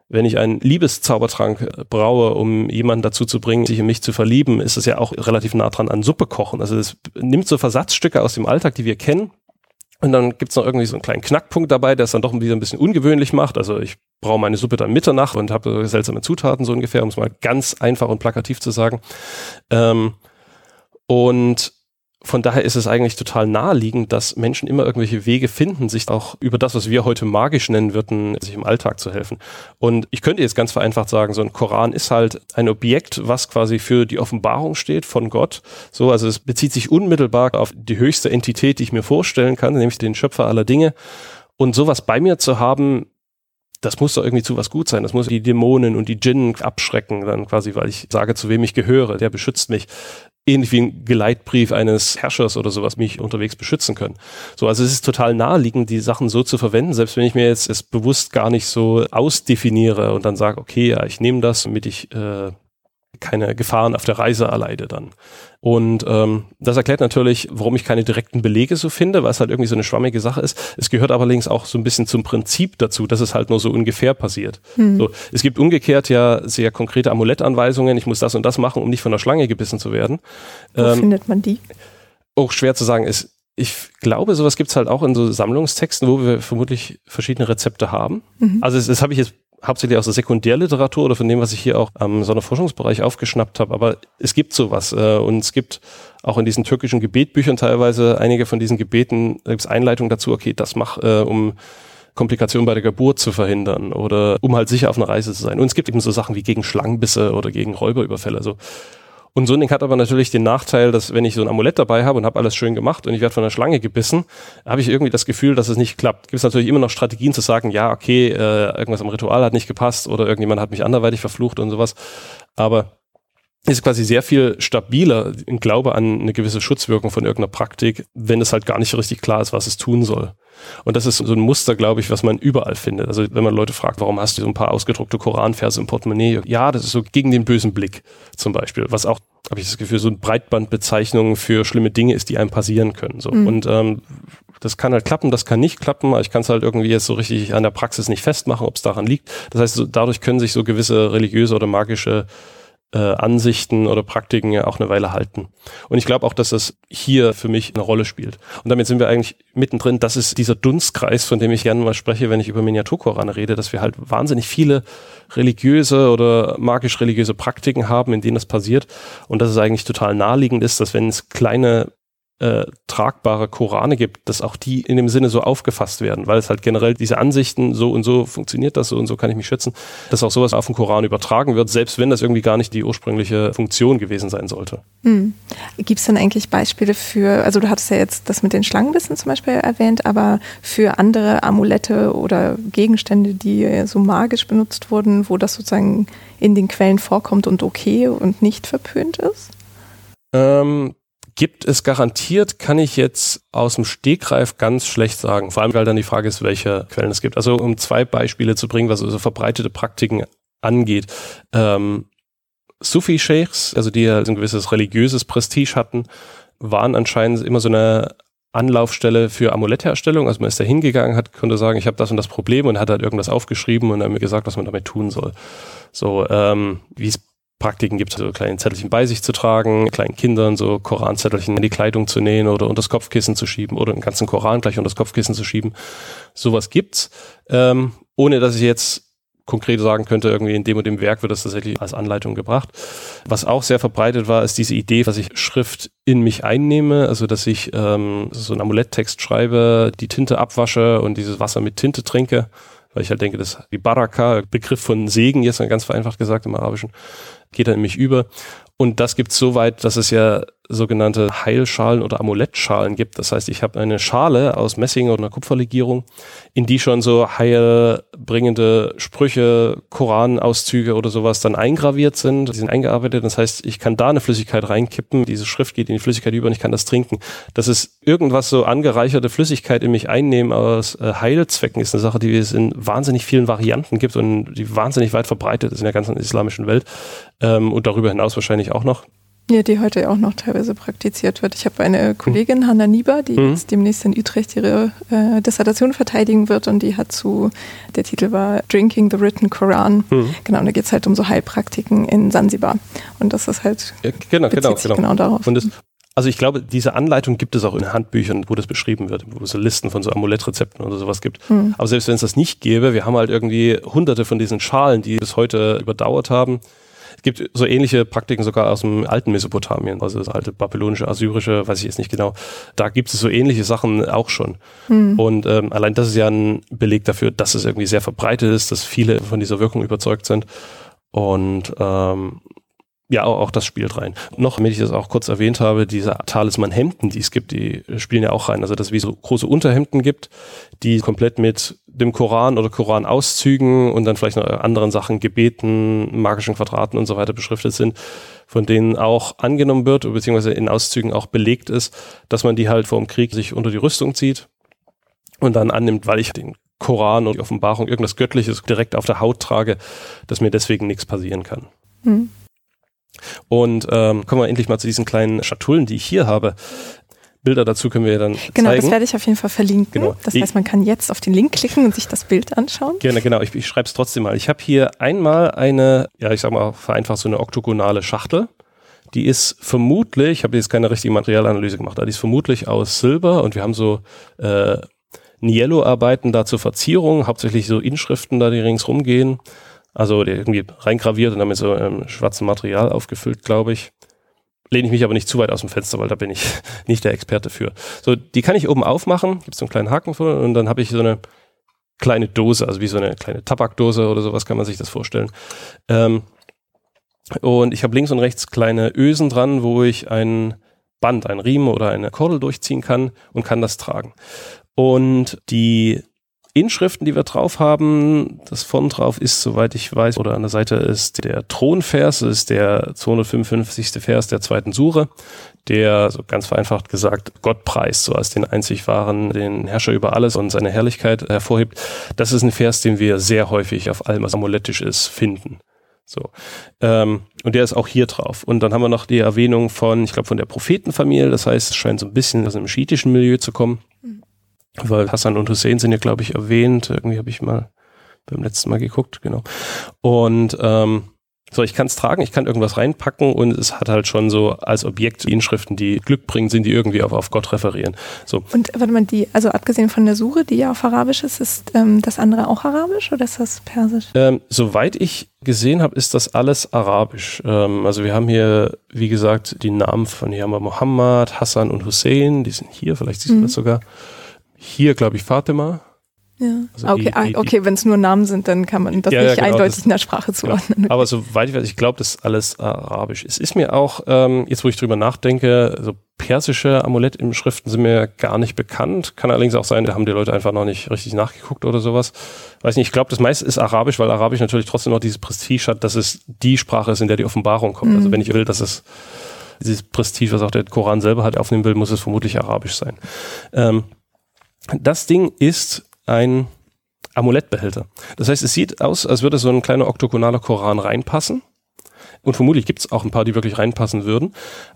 wenn ich einen Liebeszaubertrank äh, braue, um jemanden dazu zu bringen, sich in mich zu verlieben, ist es ja auch relativ nah dran an Suppe kochen. Also es nimmt so Versatzstücke aus dem Alltag, die wir kennen, und dann gibt's noch irgendwie so einen kleinen Knackpunkt dabei, der es dann doch wieder ein bisschen ungewöhnlich macht. Also ich brauche meine Suppe dann Mitternacht und habe seltsame Zutaten so ungefähr, um es mal ganz einfach und plakativ zu sagen. Ähm, und von daher ist es eigentlich total naheliegend, dass Menschen immer irgendwelche Wege finden, sich auch über das, was wir heute magisch nennen würden, sich im Alltag zu helfen. Und ich könnte jetzt ganz vereinfacht sagen, so ein Koran ist halt ein Objekt, was quasi für die Offenbarung steht von Gott. So, also es bezieht sich unmittelbar auf die höchste Entität, die ich mir vorstellen kann, nämlich den Schöpfer aller Dinge. Und sowas bei mir zu haben, das muss doch irgendwie zu was gut sein. Das muss die Dämonen und die Djinnen abschrecken, dann quasi, weil ich sage, zu wem ich gehöre. Der beschützt mich ähnlich wie ein Geleitbrief eines Herrschers oder sowas mich unterwegs beschützen können. So, also es ist total naheliegend, die Sachen so zu verwenden, selbst wenn ich mir jetzt es bewusst gar nicht so ausdefiniere und dann sage, okay, ja, ich nehme das, damit ich äh, keine Gefahren auf der Reise erleide dann. Und ähm, das erklärt natürlich, warum ich keine direkten Belege so finde, weil es halt irgendwie so eine schwammige Sache ist. Es gehört aber allerdings auch so ein bisschen zum Prinzip dazu, dass es halt nur so ungefähr passiert. Mhm. So, es gibt umgekehrt ja sehr konkrete Amulettanweisungen, ich muss das und das machen, um nicht von der Schlange gebissen zu werden. Wo ähm, findet man die? Auch schwer zu sagen ist, ich glaube, sowas gibt's halt auch in so Sammlungstexten, wo wir vermutlich verschiedene Rezepte haben. Mhm. Also das, das habe ich jetzt hauptsächlich aus der Sekundärliteratur oder von dem, was ich hier auch am Sonderforschungsbereich aufgeschnappt habe. Aber es gibt sowas äh, und es gibt auch in diesen türkischen Gebetbüchern teilweise einige von diesen Gebeten, da gibt es Einleitungen dazu, okay, das mach, äh, um Komplikationen bei der Geburt zu verhindern oder um halt sicher auf einer Reise zu sein. Und es gibt eben so Sachen wie gegen Schlangenbisse oder gegen Räuberüberfälle. Also und so ein Ding hat aber natürlich den Nachteil, dass wenn ich so ein Amulett dabei habe und habe alles schön gemacht und ich werde von einer Schlange gebissen, habe ich irgendwie das Gefühl, dass es nicht klappt. Gibt es natürlich immer noch Strategien zu sagen, ja, okay, äh, irgendwas am Ritual hat nicht gepasst oder irgendjemand hat mich anderweitig verflucht und sowas. Aber ist quasi sehr viel stabiler im Glaube an eine gewisse Schutzwirkung von irgendeiner Praktik, wenn es halt gar nicht richtig klar ist, was es tun soll. Und das ist so ein Muster, glaube ich, was man überall findet. Also wenn man Leute fragt, warum hast du so ein paar ausgedruckte Koranverse im Portemonnaie? Ja, das ist so gegen den bösen Blick zum Beispiel, was auch, habe ich das Gefühl, so eine Breitbandbezeichnung für schlimme Dinge ist, die einem passieren können. So. Mhm. Und ähm, das kann halt klappen, das kann nicht klappen. Ich kann es halt irgendwie jetzt so richtig an der Praxis nicht festmachen, ob es daran liegt. Das heißt, so, dadurch können sich so gewisse religiöse oder magische äh, Ansichten oder Praktiken ja auch eine Weile halten. Und ich glaube auch, dass das hier für mich eine Rolle spielt. Und damit sind wir eigentlich mittendrin. Das ist dieser Dunstkreis, von dem ich gerne mal spreche, wenn ich über Miniaturkorane rede, dass wir halt wahnsinnig viele religiöse oder magisch-religiöse Praktiken haben, in denen das passiert. Und dass es eigentlich total naheliegend ist, dass wenn es kleine äh, tragbare Korane gibt, dass auch die in dem Sinne so aufgefasst werden, weil es halt generell diese Ansichten, so und so funktioniert das, so und so kann ich mich schützen, dass auch sowas auf den Koran übertragen wird, selbst wenn das irgendwie gar nicht die ursprüngliche Funktion gewesen sein sollte. Hm. Gibt es denn eigentlich Beispiele für, also du hattest ja jetzt das mit den Schlangenbissen zum Beispiel erwähnt, aber für andere Amulette oder Gegenstände, die so magisch benutzt wurden, wo das sozusagen in den Quellen vorkommt und okay und nicht verpönt ist? Ähm, Gibt es garantiert, kann ich jetzt aus dem Stegreif ganz schlecht sagen. Vor allem, weil dann die Frage ist, welche Quellen es gibt. Also um zwei Beispiele zu bringen, was also verbreitete Praktiken angeht. Ähm, Sufi-Sheikhs, also die ja ein gewisses religiöses Prestige hatten, waren anscheinend immer so eine Anlaufstelle für Amulettherstellung. Also man ist da hingegangen, hat, konnte sagen, ich habe das und das Problem und hat halt irgendwas aufgeschrieben und dann mir gesagt, was man damit tun soll. So, ähm, wie es Praktiken gibt, so kleine Zettelchen bei sich zu tragen, kleinen Kindern so Koranzettelchen in die Kleidung zu nähen oder unter das Kopfkissen zu schieben oder einen ganzen Koran gleich unter das Kopfkissen zu schieben. Sowas gibt's, ähm, ohne dass ich jetzt konkret sagen könnte, irgendwie in dem und dem Werk wird das tatsächlich als Anleitung gebracht. Was auch sehr verbreitet war, ist diese Idee, dass ich Schrift in mich einnehme, also dass ich ähm, so einen Amuletttext schreibe, die Tinte abwasche und dieses Wasser mit Tinte trinke weil ich halt denke, dass die Baraka, Begriff von Segen, jetzt ganz vereinfacht gesagt im Arabischen, geht dann in mich über. Und das gibt es so weit, dass es ja sogenannte Heilschalen oder Amulettschalen gibt. Das heißt, ich habe eine Schale aus Messing oder einer Kupferlegierung, in die schon so heilbringende Sprüche, Koranauszüge oder sowas dann eingraviert sind. Die sind eingearbeitet. Das heißt, ich kann da eine Flüssigkeit reinkippen. Diese Schrift geht in die Flüssigkeit über und ich kann das trinken. Das ist irgendwas so angereicherte Flüssigkeit in mich einnehmen aus äh, Heilzwecken ist eine Sache, die es in wahnsinnig vielen Varianten gibt und die wahnsinnig weit verbreitet ist in der ganzen islamischen Welt ähm, und darüber hinaus wahrscheinlich auch noch. Ja, die heute auch noch teilweise praktiziert wird. Ich habe eine Kollegin, mhm. Hanna Nieber, die mhm. jetzt demnächst in Utrecht ihre äh, Dissertation verteidigen wird und die hat zu, der Titel war Drinking the Written Koran. Mhm. Genau, und da geht es halt um so Heilpraktiken in Sansibar. Und das ist halt ja, genau, genau, genau. genau darauf. Und das, also ich glaube, diese Anleitung gibt es auch in Handbüchern, wo das beschrieben wird, wo es so Listen von so Amulettrezepten oder sowas gibt. Mhm. Aber selbst wenn es das nicht gäbe, wir haben halt irgendwie hunderte von diesen Schalen, die bis heute überdauert haben. Es gibt so ähnliche Praktiken sogar aus dem alten Mesopotamien, also das alte babylonische, assyrische, weiß ich jetzt nicht genau. Da gibt es so ähnliche Sachen auch schon. Mhm. Und ähm, allein das ist ja ein Beleg dafür, dass es irgendwie sehr verbreitet ist, dass viele von dieser Wirkung überzeugt sind. Und ähm, ja, auch, das spielt rein. Noch, damit ich das auch kurz erwähnt habe, diese Talisman-Hemden, die es gibt, die spielen ja auch rein. Also, dass es wie so große Unterhemden gibt, die komplett mit dem Koran oder Koranauszügen und dann vielleicht noch anderen Sachen, Gebeten, magischen Quadraten und so weiter beschriftet sind, von denen auch angenommen wird, beziehungsweise in Auszügen auch belegt ist, dass man die halt vor dem Krieg sich unter die Rüstung zieht und dann annimmt, weil ich den Koran und die Offenbarung, irgendwas Göttliches direkt auf der Haut trage, dass mir deswegen nichts passieren kann. Mhm. Und ähm, kommen wir endlich mal zu diesen kleinen Schatullen, die ich hier habe. Bilder dazu können wir ja dann genau, zeigen. das werde ich auf jeden Fall verlinken. Genau. Das heißt, man kann jetzt auf den Link klicken und sich das Bild anschauen. Gerne, genau. Ich, ich schreibe es trotzdem mal. Ich habe hier einmal eine, ja, ich sag mal vereinfacht so eine oktogonale Schachtel. Die ist vermutlich, ich habe jetzt keine richtige Materialanalyse gemacht, aber die ist vermutlich aus Silber und wir haben so äh, Niello-Arbeiten da zur Verzierung, hauptsächlich so Inschriften da, die ringsrum gehen. Also irgendwie reingraviert und dann mit so einem schwarzen Material aufgefüllt, glaube ich. Lehne ich mich aber nicht zu weit aus dem Fenster, weil da bin ich nicht der Experte für. So, die kann ich oben aufmachen, gibt so einen kleinen Haken vor und dann habe ich so eine kleine Dose, also wie so eine kleine Tabakdose oder sowas kann man sich das vorstellen. Ähm, und ich habe links und rechts kleine Ösen dran, wo ich ein Band, ein Riemen oder eine Kordel durchziehen kann und kann das tragen. Und die Inschriften, die wir drauf haben, das von drauf ist, soweit ich weiß, oder an der Seite ist der Thronvers, ist der 255. Vers der zweiten Sure, der, so ganz vereinfacht gesagt, Gott preist, so als den einzig wahren, den Herrscher über alles und seine Herrlichkeit hervorhebt. Das ist ein Vers, den wir sehr häufig auf allem, was amulettisch ist, finden. So. Ähm, und der ist auch hier drauf. Und dann haben wir noch die Erwähnung von, ich glaube, von der Prophetenfamilie. Das heißt, es scheint so ein bisschen aus einem schiitischen Milieu zu kommen. Mhm weil Hassan und Hussein sind ja, glaube ich, erwähnt. Irgendwie habe ich mal beim letzten Mal geguckt, genau. Und ähm, so, ich kann es tragen, ich kann irgendwas reinpacken und es hat halt schon so als Objekt Inschriften, die Glück bringen, sind die irgendwie auf, auf Gott referieren. So. Und warte mal, die, also abgesehen von der Suche, die ja auf Arabisch ist, ist ähm, das andere auch Arabisch oder ist das Persisch? Ähm, soweit ich gesehen habe, ist das alles Arabisch. Ähm, also wir haben hier, wie gesagt, die Namen von hier haben wir Mohammed, Hassan und Hussein, die sind hier, vielleicht siehst du mhm. das sogar. Hier, glaube ich, Fatima. Ja. Also okay, die, die, okay wenn es nur Namen sind, dann kann man das ja, nicht ja, genau, eindeutig das, in der Sprache zuordnen. Genau. Aber soweit ich weiß, ich glaube, das ist alles arabisch. Es ist mir auch, ähm, jetzt wo ich drüber nachdenke, so persische Amulettinschriften sind mir gar nicht bekannt. Kann allerdings auch sein, da haben die Leute einfach noch nicht richtig nachgeguckt oder sowas. Weiß nicht, ich glaube, das meiste ist arabisch, weil arabisch natürlich trotzdem noch dieses Prestige hat, dass es die Sprache ist, in der die Offenbarung kommt. Also mhm. Also wenn ich will, dass es dieses Prestige, was auch der Koran selber hat, aufnehmen will, muss es vermutlich arabisch sein. Ähm, das Ding ist ein Amulettbehälter. Das heißt, es sieht aus, als würde so ein kleiner oktogonaler Koran reinpassen. Und vermutlich gibt es auch ein paar, die wirklich reinpassen würden.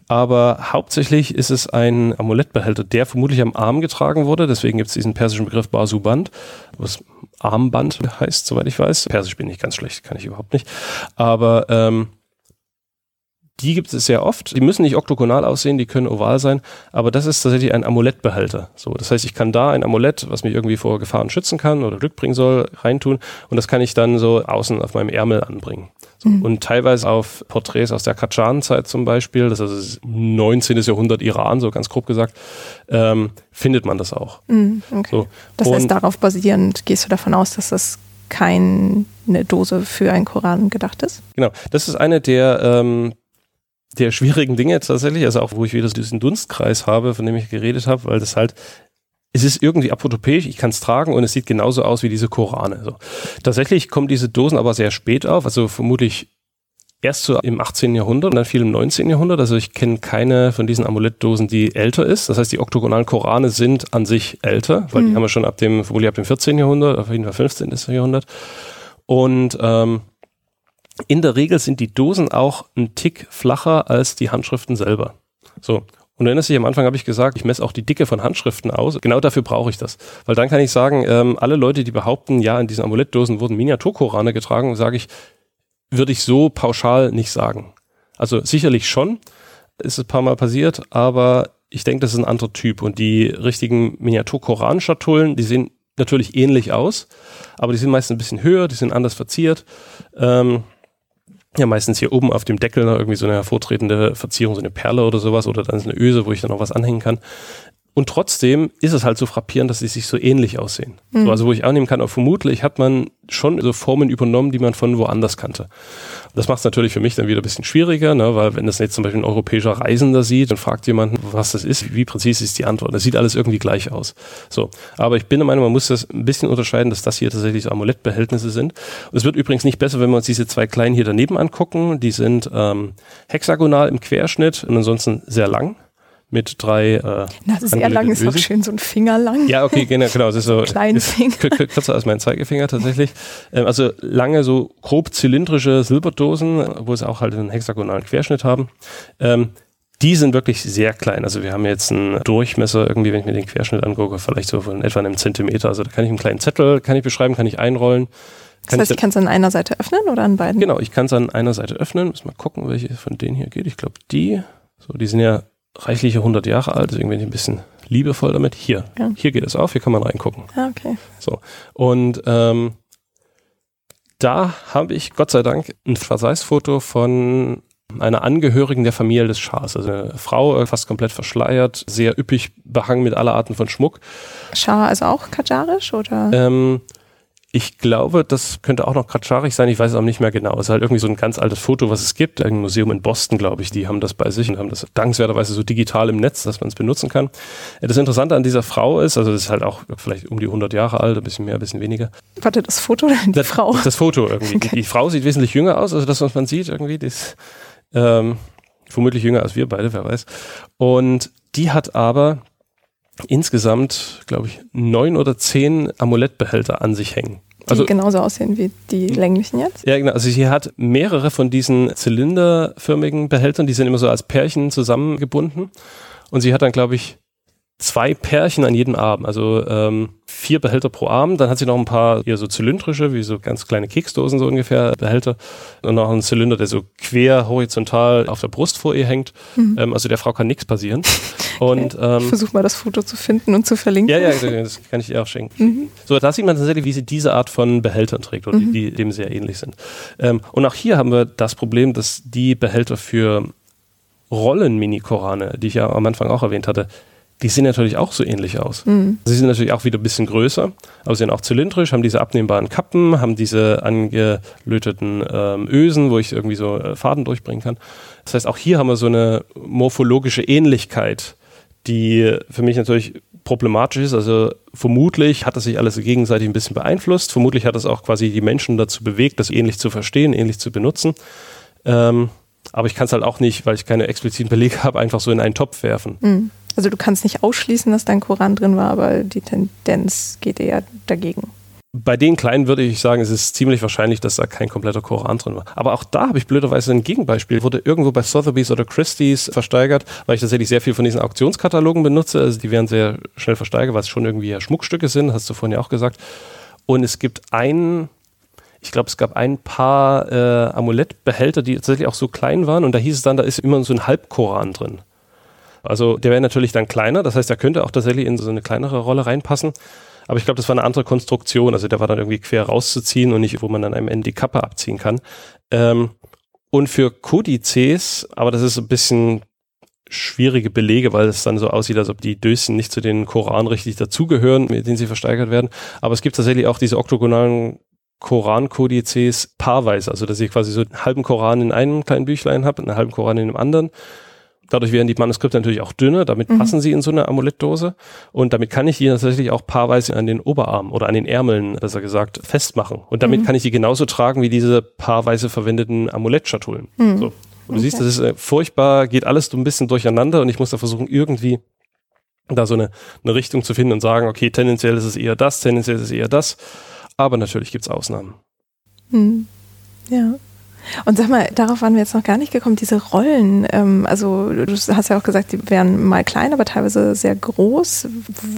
Aber hauptsächlich ist es ein Amulettbehälter, der vermutlich am Arm getragen wurde. Deswegen gibt es diesen persischen Begriff Basuband, was Armband heißt, soweit ich weiß. Persisch bin ich ganz schlecht, kann ich überhaupt nicht. Aber ähm, die gibt es sehr oft. Die müssen nicht oktogonal aussehen, die können oval sein, aber das ist tatsächlich ein Amulettbehälter. So, das heißt, ich kann da ein Amulett, was mich irgendwie vor Gefahren schützen kann oder Glück bringen soll, reintun und das kann ich dann so außen auf meinem Ärmel anbringen. So, mhm. Und teilweise auf Porträts aus der Kachan-Zeit zum Beispiel, das ist also 19. Jahrhundert Iran, so ganz grob gesagt, ähm, findet man das auch. Mhm, okay. so. Das heißt, darauf basierend gehst du davon aus, dass das keine Dose für einen Koran gedacht ist? Genau, das ist eine der ähm, der schwierigen Dinge tatsächlich, also auch wo ich wieder diesen Dunstkreis habe, von dem ich geredet habe, weil das halt es ist irgendwie apotopäisch, ich kann es tragen und es sieht genauso aus wie diese Korane. So. Tatsächlich kommen diese Dosen aber sehr spät auf, also vermutlich erst so im 18. Jahrhundert und dann viel im 19. Jahrhundert. Also ich kenne keine von diesen Amulettdosen, die älter ist. Das heißt, die oktogonalen Korane sind an sich älter, weil mhm. die haben wir schon ab dem, vermutlich ab dem 14. Jahrhundert, auf jeden Fall 15. Jahrhundert. Und ähm, in der Regel sind die Dosen auch ein Tick flacher als die Handschriften selber. So. Und du erinnerst dich, am Anfang habe ich gesagt, ich messe auch die Dicke von Handschriften aus. Genau dafür brauche ich das. Weil dann kann ich sagen, ähm, alle Leute, die behaupten, ja, in diesen Amulettdosen wurden Miniaturkorane getragen, sage ich, würde ich so pauschal nicht sagen. Also sicherlich schon, ist ein paar Mal passiert, aber ich denke, das ist ein anderer Typ. Und die richtigen Miniatur-Koran-Schatullen, die sehen natürlich ähnlich aus, aber die sind meistens ein bisschen höher, die sind anders verziert. Ähm, ja meistens hier oben auf dem Deckel noch irgendwie so eine hervortretende Verzierung, so eine Perle oder sowas oder dann ist eine Öse, wo ich dann noch was anhängen kann. Und trotzdem ist es halt so frappierend, dass sie sich so ähnlich aussehen. Mhm. So, also wo ich annehmen kann, auch vermutlich hat man schon so Formen übernommen, die man von woanders kannte. Das macht es natürlich für mich dann wieder ein bisschen schwieriger, ne, weil wenn das jetzt zum Beispiel ein europäischer Reisender sieht und fragt jemanden, was das ist, wie präzise ist die Antwort. Das sieht alles irgendwie gleich aus. So, aber ich bin der Meinung, man muss das ein bisschen unterscheiden, dass das hier tatsächlich so Amulettbehältnisse sind. Und es wird übrigens nicht besser, wenn wir uns diese zwei kleinen hier daneben angucken. Die sind ähm, hexagonal im Querschnitt und ansonsten sehr lang mit drei. Äh, Na, sehr lang ist auch schön, so ein Finger lang. Ja, okay, genau, genau. Das ist so Kleinen Finger. kürzer als mein Zeigefinger tatsächlich. Ähm, also lange, so grob zylindrische Silberdosen, wo es auch halt einen hexagonalen Querschnitt haben. Ähm, die sind wirklich sehr klein. Also wir haben jetzt einen Durchmesser irgendwie, wenn ich mir den Querschnitt angucke, vielleicht so von etwa einem Zentimeter. Also da kann ich einen kleinen Zettel, kann ich beschreiben, kann ich einrollen. Kann das heißt, ich, kann es an einer Seite öffnen oder an beiden? Genau, ich kann es an einer Seite öffnen. Muss mal gucken, welche von denen hier geht. Ich glaube die. So, die sind ja reichliche 100 Jahre alt, deswegen bin ich ein bisschen liebevoll damit. Hier, ja. hier geht es auf, hier kann man reingucken. Ah, okay. So. Und ähm, da habe ich Gott sei Dank ein Verweisfoto von einer Angehörigen der Familie des Schahs. Also eine Frau, äh, fast komplett verschleiert, sehr üppig behangen mit aller Arten von Schmuck. Schah also auch kajarisch oder? Ähm, ich glaube, das könnte auch noch Katscharig sein, ich weiß es auch nicht mehr genau. Es ist halt irgendwie so ein ganz altes Foto, was es gibt. Ein Museum in Boston, glaube ich, die haben das bei sich und haben das dankenswerterweise so digital im Netz, dass man es benutzen kann. Das Interessante an dieser Frau ist, also das ist halt auch vielleicht um die 100 Jahre alt, ein bisschen mehr, ein bisschen weniger. Warte, das Foto oder die das, Frau? Das Foto irgendwie. Okay. Die, die, Frau sieht wesentlich jünger aus, also das, was man sieht irgendwie, die ist ähm, vermutlich jünger als wir beide, wer weiß. Und die hat aber insgesamt, glaube ich, neun oder zehn Amulettbehälter an sich hängen. Die also, genauso aussehen wie die länglichen jetzt? Ja, genau. Also sie hat mehrere von diesen zylinderförmigen Behältern, die sind immer so als Pärchen zusammengebunden. Und sie hat dann, glaube ich, zwei Pärchen an jedem Arm, also ähm, vier Behälter pro Arm. Dann hat sie noch ein paar hier so zylindrische, wie so ganz kleine Keksdosen so ungefähr, Behälter. Und noch einen Zylinder, der so quer horizontal auf der Brust vor ihr hängt. Mhm. Ähm, also der Frau kann nichts passieren. Und, okay. ähm, Versuch mal das Foto zu finden und zu verlinken. Ja, ja, das kann ich ihr auch schenken. Mhm. So, da sieht man tatsächlich, wie sie diese Art von Behältern trägt oder mhm. die, die dem sehr ähnlich sind. Ähm, und auch hier haben wir das Problem, dass die Behälter für Rollen-Mini-Korane, die ich ja am Anfang auch erwähnt hatte, die sehen natürlich auch so ähnlich aus. Mhm. Sie sind natürlich auch wieder ein bisschen größer, aber sie sind auch zylindrisch, haben diese abnehmbaren Kappen, haben diese angelöteten ähm, Ösen, wo ich irgendwie so äh, Faden durchbringen kann. Das heißt, auch hier haben wir so eine morphologische Ähnlichkeit, die für mich natürlich problematisch ist. Also vermutlich hat das sich alles gegenseitig ein bisschen beeinflusst. Vermutlich hat es auch quasi die Menschen dazu bewegt, das ähnlich zu verstehen, ähnlich zu benutzen. Ähm, aber ich kann es halt auch nicht, weil ich keine expliziten Belege habe, einfach so in einen Topf werfen. Mhm. Also du kannst nicht ausschließen, dass dein Koran drin war, aber die Tendenz geht eher dagegen. Bei den kleinen würde ich sagen, es ist ziemlich wahrscheinlich, dass da kein kompletter Koran drin war. Aber auch da habe ich blöderweise ein Gegenbeispiel. Wurde irgendwo bei Sotheby's oder Christie's versteigert, weil ich tatsächlich sehr viel von diesen Auktionskatalogen benutze. Also die werden sehr schnell versteigert, weil es schon irgendwie ja Schmuckstücke sind, hast du vorhin ja auch gesagt. Und es gibt ein, ich glaube, es gab ein paar äh, Amulettbehälter, die tatsächlich auch so klein waren. Und da hieß es dann, da ist immer so ein Halbkoran drin. Also der wäre natürlich dann kleiner, das heißt, er könnte auch tatsächlich in so eine kleinere Rolle reinpassen. Aber ich glaube, das war eine andere Konstruktion. Also der war dann irgendwie quer rauszuziehen und nicht, wo man dann am Ende die Kappe abziehen kann. Ähm, und für Kodizes, aber das ist ein bisschen schwierige Belege, weil es dann so aussieht, als ob die Döschen nicht zu den Koran richtig dazugehören, mit denen sie versteigert werden. Aber es gibt tatsächlich auch diese oktogonalen Koran-Kodizes paarweise, also dass ich quasi so einen halben Koran in einem kleinen Büchlein habe, einen halben Koran in dem anderen. Dadurch werden die Manuskripte natürlich auch dünner, damit mhm. passen sie in so eine Amulettdose und damit kann ich die tatsächlich auch paarweise an den Oberarm oder an den Ärmeln, besser gesagt, festmachen. Und damit mhm. kann ich die genauso tragen wie diese paarweise verwendeten Amulettschatullen. Mhm. So. Und du okay. siehst, das ist äh, furchtbar, geht alles so ein bisschen durcheinander und ich muss da versuchen, irgendwie da so eine, eine Richtung zu finden und sagen, okay, tendenziell ist es eher das, tendenziell ist es eher das. Aber natürlich gibt es Ausnahmen. Hm. Ja. Und sag mal, darauf waren wir jetzt noch gar nicht gekommen, diese Rollen. Ähm, also du hast ja auch gesagt, die wären mal klein, aber teilweise sehr groß.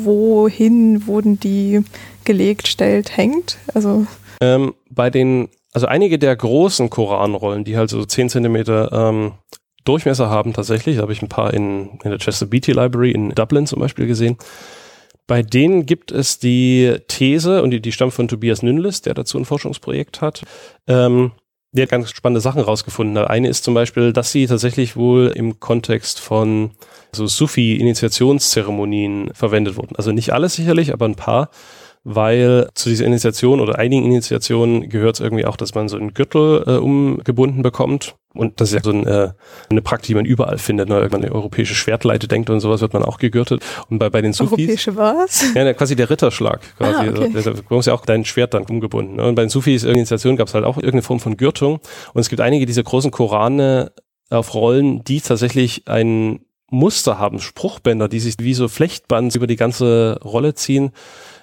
Wohin wurden die gelegt, stellt, hängt? Also ähm, bei den, also einige der großen Koranrollen, die halt so 10 Zentimeter ähm, Durchmesser haben tatsächlich. Da habe ich ein paar in, in der Chester Beatty Library in Dublin zum Beispiel gesehen. Bei denen gibt es die These, und die, die stammt von Tobias Nünlis, der dazu ein Forschungsprojekt hat. Ähm, der hat ganz spannende Sachen rausgefunden. Eine ist zum Beispiel, dass sie tatsächlich wohl im Kontext von so Sufi-Initiationszeremonien verwendet wurden. Also nicht alles sicherlich, aber ein paar weil zu dieser Initiation oder einigen Initiationen gehört es irgendwie auch, dass man so einen Gürtel äh, umgebunden bekommt. Und das ist ja so ein, äh, eine Praktik, die man überall findet. Ne? Wenn man eine europäische Schwertleite denkt und sowas, wird man auch gegürtet. Und bei, bei den Sufis... Europäische was? Ja, quasi der Ritterschlag. Quasi. Ah, okay. also, da bekommst ja auch dein Schwert dann umgebunden. Ne? Und bei den Sufis Initiationen gab es halt auch irgendeine Form von Gürtung. Und es gibt einige dieser großen Korane auf Rollen, die tatsächlich ein Muster haben, Spruchbänder, die sich wie so Flechtband über die ganze Rolle ziehen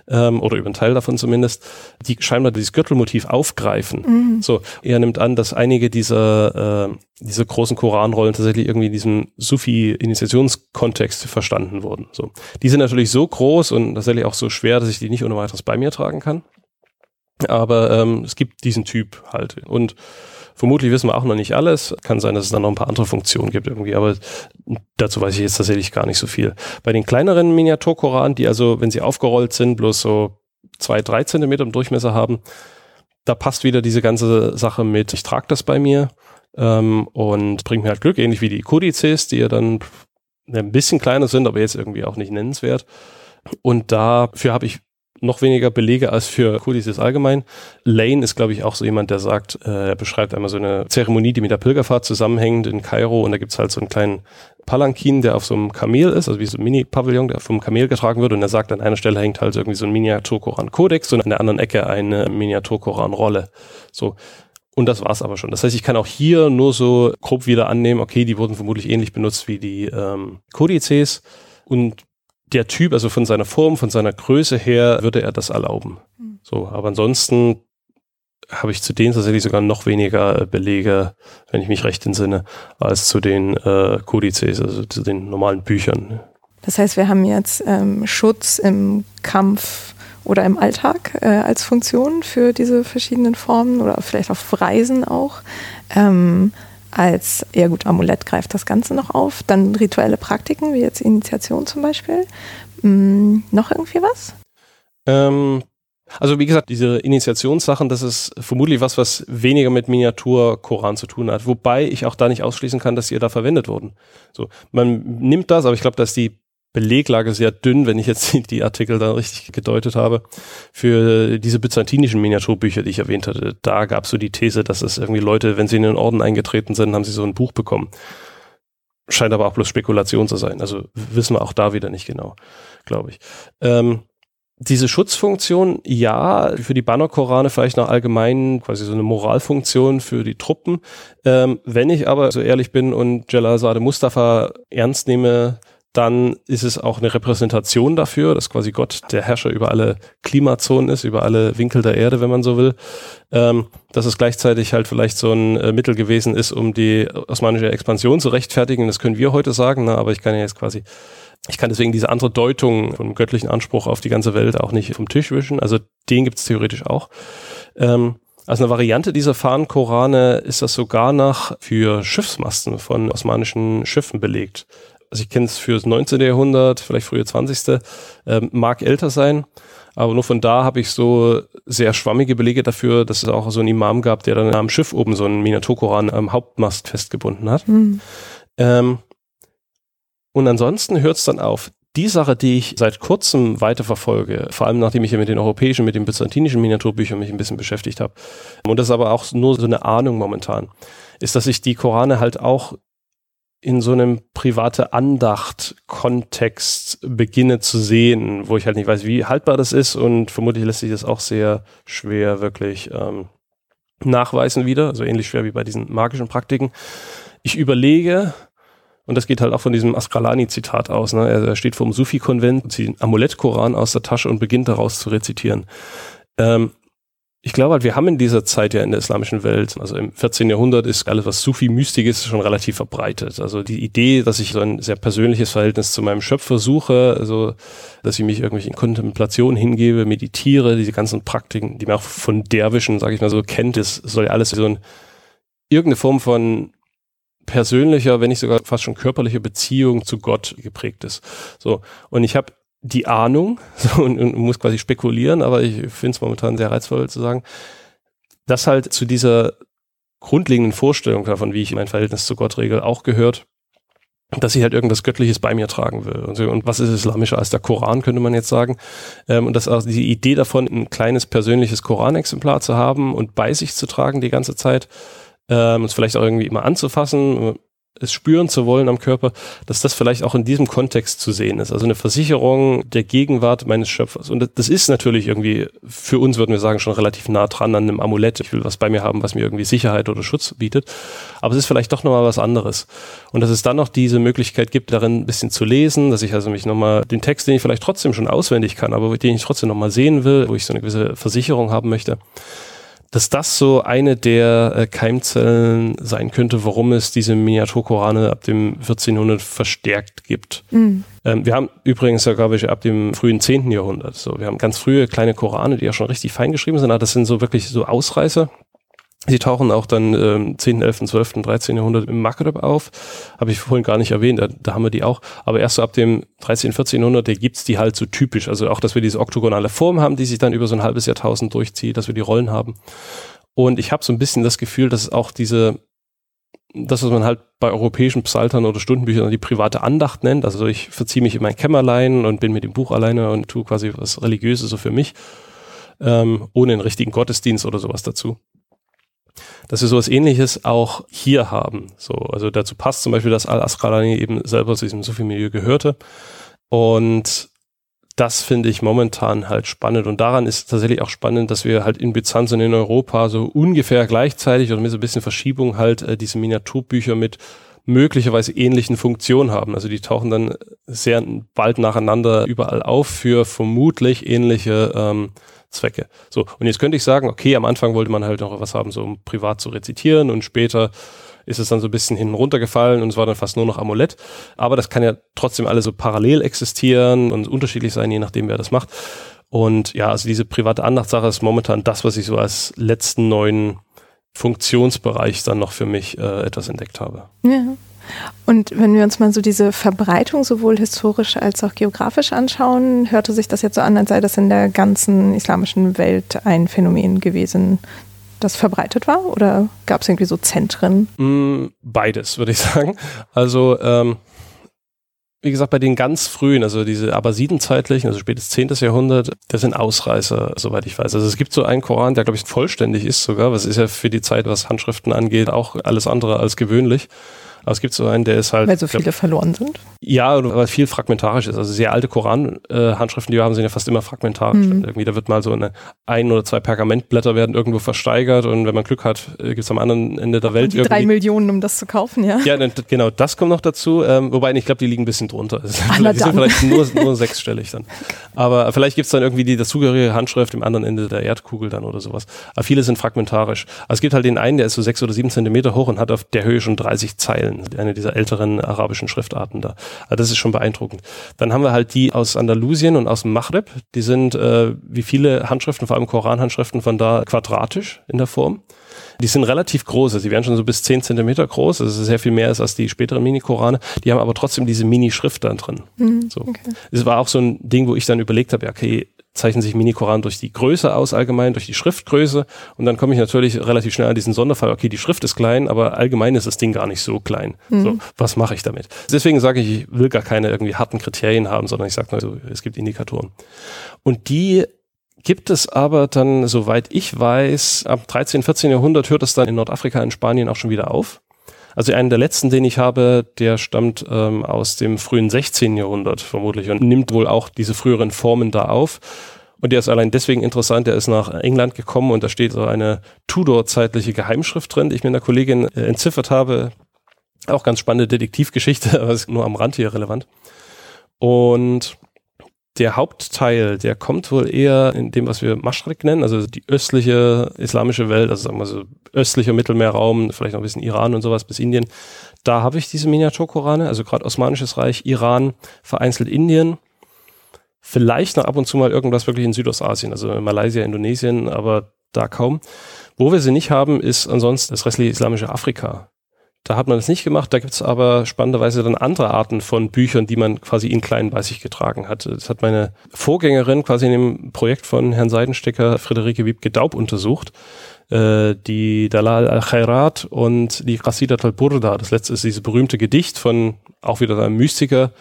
ähm, oder über einen Teil davon zumindest, die scheinbar dieses Gürtelmotiv aufgreifen. Mhm. So, er nimmt an, dass einige dieser, äh, dieser großen Koranrollen tatsächlich irgendwie in diesem Sufi-Initiationskontext verstanden wurden. So. Die sind natürlich so groß und tatsächlich auch so schwer, dass ich die nicht ohne weiteres bei mir tragen kann. Aber ähm, es gibt diesen Typ halt. Und Vermutlich wissen wir auch noch nicht alles. Kann sein, dass es dann noch ein paar andere Funktionen gibt irgendwie, aber dazu weiß ich jetzt tatsächlich gar nicht so viel. Bei den kleineren Miniaturkoranen, die also, wenn sie aufgerollt sind, bloß so zwei, drei Zentimeter im Durchmesser haben, da passt wieder diese ganze Sache mit, ich trage das bei mir ähm, und bringt mir halt Glück, ähnlich wie die Kodizes, die ja dann ein bisschen kleiner sind, aber jetzt irgendwie auch nicht nennenswert. Und dafür habe ich noch weniger Belege als für Codices allgemein. Lane ist, glaube ich, auch so jemand, der sagt, äh, er beschreibt einmal so eine Zeremonie, die mit der Pilgerfahrt zusammenhängt in Kairo und da gibt's halt so einen kleinen Palankin, der auf so einem Kamel ist, also wie so ein Mini-Pavillon, der vom Kamel getragen wird und er sagt, an einer Stelle hängt halt irgendwie so ein Miniatur-Koran-Kodex und an der anderen Ecke eine Miniatur-Koran-Rolle. So. Und das war's aber schon. Das heißt, ich kann auch hier nur so grob wieder annehmen, okay, die wurden vermutlich ähnlich benutzt wie die ähm, Kodizes und der Typ, also von seiner Form, von seiner Größe her, würde er das erlauben. Mhm. So, aber ansonsten habe ich zu denen tatsächlich sogar noch weniger Belege, wenn ich mich recht entsinne, als zu den äh, Kodizes, also zu den normalen Büchern. Das heißt, wir haben jetzt ähm, Schutz im Kampf oder im Alltag äh, als Funktion für diese verschiedenen Formen oder vielleicht auf Reisen auch. Ähm, als, ja gut, Amulett greift das Ganze noch auf. Dann rituelle Praktiken, wie jetzt Initiation zum Beispiel. Hm, noch irgendwie was? Ähm, also wie gesagt, diese Initiationssachen, das ist vermutlich was, was weniger mit Miniatur-Koran zu tun hat. Wobei ich auch da nicht ausschließen kann, dass sie da verwendet wurden. So, man nimmt das, aber ich glaube, dass die Beleglage sehr dünn, wenn ich jetzt die Artikel da richtig gedeutet habe, für diese byzantinischen Miniaturbücher, die ich erwähnt hatte. Da gab es so die These, dass es irgendwie Leute, wenn sie in den Orden eingetreten sind, haben sie so ein Buch bekommen. Scheint aber auch bloß Spekulation zu sein. Also wissen wir auch da wieder nicht genau, glaube ich. Ähm, diese Schutzfunktion, ja, für die Bannerkorane vielleicht noch allgemein quasi so eine Moralfunktion für die Truppen. Ähm, wenn ich aber so ehrlich bin und Jalal Mustafa ernst nehme, dann ist es auch eine Repräsentation dafür, dass quasi Gott der Herrscher über alle Klimazonen ist, über alle Winkel der Erde, wenn man so will. Ähm, dass es gleichzeitig halt vielleicht so ein äh, Mittel gewesen ist, um die osmanische Expansion zu rechtfertigen. Das können wir heute sagen, ne? aber ich kann ja jetzt quasi, ich kann deswegen diese andere Deutung vom göttlichen Anspruch auf die ganze Welt auch nicht vom Tisch wischen. Also den gibt es theoretisch auch. Ähm, als eine Variante dieser Fahnenkorane ist das sogar nach für Schiffsmasten von osmanischen Schiffen belegt also ich kenne es fürs 19. Jahrhundert, vielleicht frühe 20. Ähm, mag älter sein, aber nur von da habe ich so sehr schwammige Belege dafür, dass es auch so einen Imam gab, der dann am Schiff oben so einen Miniaturkoran am Hauptmast festgebunden hat. Mhm. Ähm, und ansonsten hört es dann auf. die Sache, die ich seit kurzem weiterverfolge, vor allem nachdem ich ja mit den europäischen, mit den byzantinischen Miniaturbüchern mich ein bisschen beschäftigt habe, und das ist aber auch nur so eine Ahnung momentan, ist, dass ich die Korane halt auch in so einem private Andacht-Kontext beginne zu sehen, wo ich halt nicht weiß, wie haltbar das ist und vermutlich lässt sich das auch sehr schwer wirklich ähm, nachweisen wieder, also ähnlich schwer wie bei diesen magischen Praktiken. Ich überlege, und das geht halt auch von diesem Askralani-Zitat aus. Ne? Er steht vor dem Sufi-Konvent, zieht den Amulett-Koran aus der Tasche und beginnt daraus zu rezitieren. Ähm, ich glaube halt, wir haben in dieser Zeit ja in der islamischen Welt, also im 14. Jahrhundert ist alles, was Sufi-Mystik ist, schon relativ verbreitet. Also die Idee, dass ich so ein sehr persönliches Verhältnis zu meinem Schöpfer suche, also dass ich mich irgendwie in Kontemplation hingebe, meditiere, diese ganzen Praktiken, die man auch von Derwischen, sage ich mal so, kennt, das soll ja alles so ein, irgendeine Form von persönlicher, wenn nicht sogar fast schon körperliche Beziehung zu Gott geprägt ist. So. Und ich habe die Ahnung so, und, und, muss quasi spekulieren, aber ich finde es momentan sehr reizvoll zu sagen, dass halt zu dieser grundlegenden Vorstellung davon, wie ich mein Verhältnis zu Gott regel, auch gehört, dass ich halt irgendwas Göttliches bei mir tragen will. Und, so, und was ist islamischer als der Koran, könnte man jetzt sagen. Ähm, und dass auch die Idee davon, ein kleines persönliches Koranexemplar zu haben und bei sich zu tragen die ganze Zeit, ähm, es vielleicht auch irgendwie immer anzufassen, es spüren zu wollen am Körper, dass das vielleicht auch in diesem Kontext zu sehen ist. Also eine Versicherung der Gegenwart meines Schöpfers. Und das ist natürlich irgendwie, für uns würden wir sagen, schon relativ nah dran an einem Amulett. Ich will was bei mir haben, was mir irgendwie Sicherheit oder Schutz bietet. Aber es ist vielleicht doch nochmal was anderes. Und dass es dann noch diese Möglichkeit gibt, darin ein bisschen zu lesen, dass ich also mich nochmal den Text, den ich vielleicht trotzdem schon auswendig kann, aber den ich trotzdem nochmal sehen will, wo ich so eine gewisse Versicherung haben möchte, dass das so eine der äh, Keimzellen sein könnte, warum es diese Miniaturkorane ab dem 1400 verstärkt gibt. Mhm. Ähm, wir haben übrigens ja, glaube ich, ab dem frühen 10. Jahrhundert. So, wir haben ganz frühe kleine Korane, die ja schon richtig fein geschrieben sind, aber das sind so wirklich so Ausreißer. Sie tauchen auch dann ähm, 10., 11., 12., 13. Jahrhundert im Maghreb auf. Habe ich vorhin gar nicht erwähnt, da, da haben wir die auch. Aber erst so ab dem 13., 14. Jahrhundert, da gibt's die halt so typisch. Also auch, dass wir diese oktogonale Form haben, die sich dann über so ein halbes Jahrtausend durchzieht, dass wir die Rollen haben. Und ich habe so ein bisschen das Gefühl, dass auch diese, das, was man halt bei europäischen Psaltern oder Stundenbüchern die private Andacht nennt. Also ich verziehe mich in mein Kämmerlein und bin mit dem Buch alleine und tue quasi was Religiöses so für mich, ähm, ohne einen richtigen Gottesdienst oder sowas dazu dass wir sowas ähnliches auch hier haben. So, also dazu passt zum Beispiel, dass Al-Asqalani eben selber zu diesem Sufi-Milieu gehörte. Und das finde ich momentan halt spannend. Und daran ist tatsächlich auch spannend, dass wir halt in Byzanz und in Europa so ungefähr gleichzeitig oder mit so ein bisschen Verschiebung halt äh, diese Miniaturbücher mit möglicherweise ähnlichen Funktionen haben. Also die tauchen dann sehr bald nacheinander überall auf für vermutlich ähnliche ähm, Zwecke. So, und jetzt könnte ich sagen, okay, am Anfang wollte man halt noch was haben, so um privat zu rezitieren und später ist es dann so ein bisschen hinten runtergefallen und es war dann fast nur noch Amulett. Aber das kann ja trotzdem alle so parallel existieren und unterschiedlich sein, je nachdem, wer das macht. Und ja, also diese private Andachtssache ist momentan das, was ich so als letzten neuen Funktionsbereich dann noch für mich äh, etwas entdeckt habe. Ja. Und wenn wir uns mal so diese Verbreitung sowohl historisch als auch geografisch anschauen, hörte sich das jetzt so an, als sei das in der ganzen islamischen Welt ein Phänomen gewesen, das verbreitet war? Oder gab es irgendwie so Zentren? Mm, beides, würde ich sagen. Also ähm, wie gesagt, bei den ganz frühen, also diese Abbasidenzeitlichen, also spätes 10. Jahrhundert, das sind Ausreißer, soweit ich weiß. Also es gibt so einen Koran, der, glaube ich, vollständig ist sogar, was ist ja für die Zeit, was Handschriften angeht, auch alles andere als gewöhnlich. Aber es gibt so einen, der ist halt. Weil so viele glaub, verloren sind? Ja, weil viel fragmentarisch ist. Also sehr alte Koran-Handschriften, die wir haben, sind ja fast immer fragmentarisch. Mhm. Irgendwie, da wird mal so eine ein oder zwei Pergamentblätter werden irgendwo versteigert und wenn man Glück hat, äh, gibt es am anderen Ende der Welt irgendwie. Drei Millionen, um das zu kaufen, ja. Ja, genau, das kommt noch dazu. Ähm, wobei, ich glaube, die liegen ein bisschen drunter. die sind vielleicht nur, nur sechsstellig dann. Aber vielleicht gibt es dann irgendwie die dazugehörige Handschrift im anderen Ende der Erdkugel dann oder sowas. Aber viele sind fragmentarisch. Also es gibt halt den einen, der ist so sechs oder sieben Zentimeter hoch und hat auf der Höhe schon 30 Zeilen. Zeilen, eine dieser älteren arabischen Schriftarten da. Also das ist schon beeindruckend. Dann haben wir halt die aus Andalusien und aus dem Maghreb. Die sind äh, wie viele Handschriften, vor allem Koranhandschriften von da quadratisch in der Form. Die sind relativ groß, also die werden schon so bis 10 Zentimeter groß, das ist sehr viel mehr als die späteren Mini-Korane. Die haben aber trotzdem diese Mini-Schrift da drin. Mhm, so. Okay. Es war auch so ein Ding, wo ich dann überlegt habe, ja, okay, zeichnen sich Mini-Koran durch die Größe aus, allgemein durch die Schriftgröße. Und dann komme ich natürlich relativ schnell an diesen Sonderfall, okay, die Schrift ist klein, aber allgemein ist das Ding gar nicht so klein. Mhm. So, was mache ich damit? Deswegen sage ich, ich will gar keine irgendwie harten Kriterien haben, sondern ich sage nur, so, es gibt Indikatoren. Und die gibt es aber dann, soweit ich weiß, ab 13, 14 Jahrhundert hört es dann in Nordafrika, in Spanien auch schon wieder auf. Also einen der letzten, den ich habe, der stammt ähm, aus dem frühen 16. Jahrhundert vermutlich und nimmt wohl auch diese früheren Formen da auf. Und der ist allein deswegen interessant, der ist nach England gekommen und da steht so eine Tudor-zeitliche Geheimschrift drin, die ich mit einer Kollegin äh, entziffert habe. Auch ganz spannende Detektivgeschichte, aber ist nur am Rand hier relevant. Und der Hauptteil, der kommt wohl eher in dem, was wir Maschrek nennen, also die östliche islamische Welt, also sagen wir so östlicher Mittelmeerraum, vielleicht noch ein bisschen Iran und sowas bis Indien. Da habe ich diese Miniaturkorane, also gerade Osmanisches Reich, Iran, vereinzelt Indien. Vielleicht noch ab und zu mal irgendwas wirklich in Südostasien, also Malaysia, Indonesien, aber da kaum. Wo wir sie nicht haben, ist ansonsten das restliche islamische Afrika. Da hat man das nicht gemacht. Da gibt es aber spannenderweise dann andere Arten von Büchern, die man quasi in kleinen bei sich getragen hat. Das hat meine Vorgängerin quasi in dem Projekt von Herrn Seidenstecker, Friederike Wiebke-Daub untersucht. Äh, die Dalal al-Khairat und die Qasidat al-Burda. Das letzte ist dieses berühmte Gedicht von auch wieder einem Mystiker,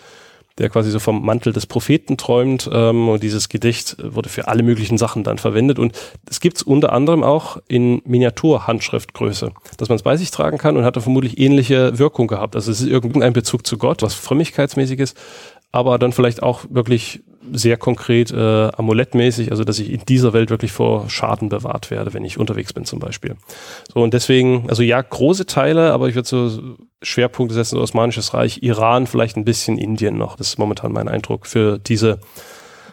der quasi so vom Mantel des Propheten träumt. Ähm, und dieses Gedicht wurde für alle möglichen Sachen dann verwendet. Und es gibt es unter anderem auch in Miniatur-Handschriftgröße, dass man es bei sich tragen kann und hat vermutlich ähnliche Wirkung gehabt. Also es ist irgendein Bezug zu Gott, was frömmigkeitsmäßiges, aber dann vielleicht auch wirklich sehr konkret äh, amulettmäßig, also dass ich in dieser Welt wirklich vor Schaden bewahrt werde, wenn ich unterwegs bin zum Beispiel. So und deswegen, also ja, große Teile, aber ich würde so Schwerpunkte setzen, so Osmanisches Reich, Iran, vielleicht ein bisschen Indien noch. Das ist momentan mein Eindruck für diese,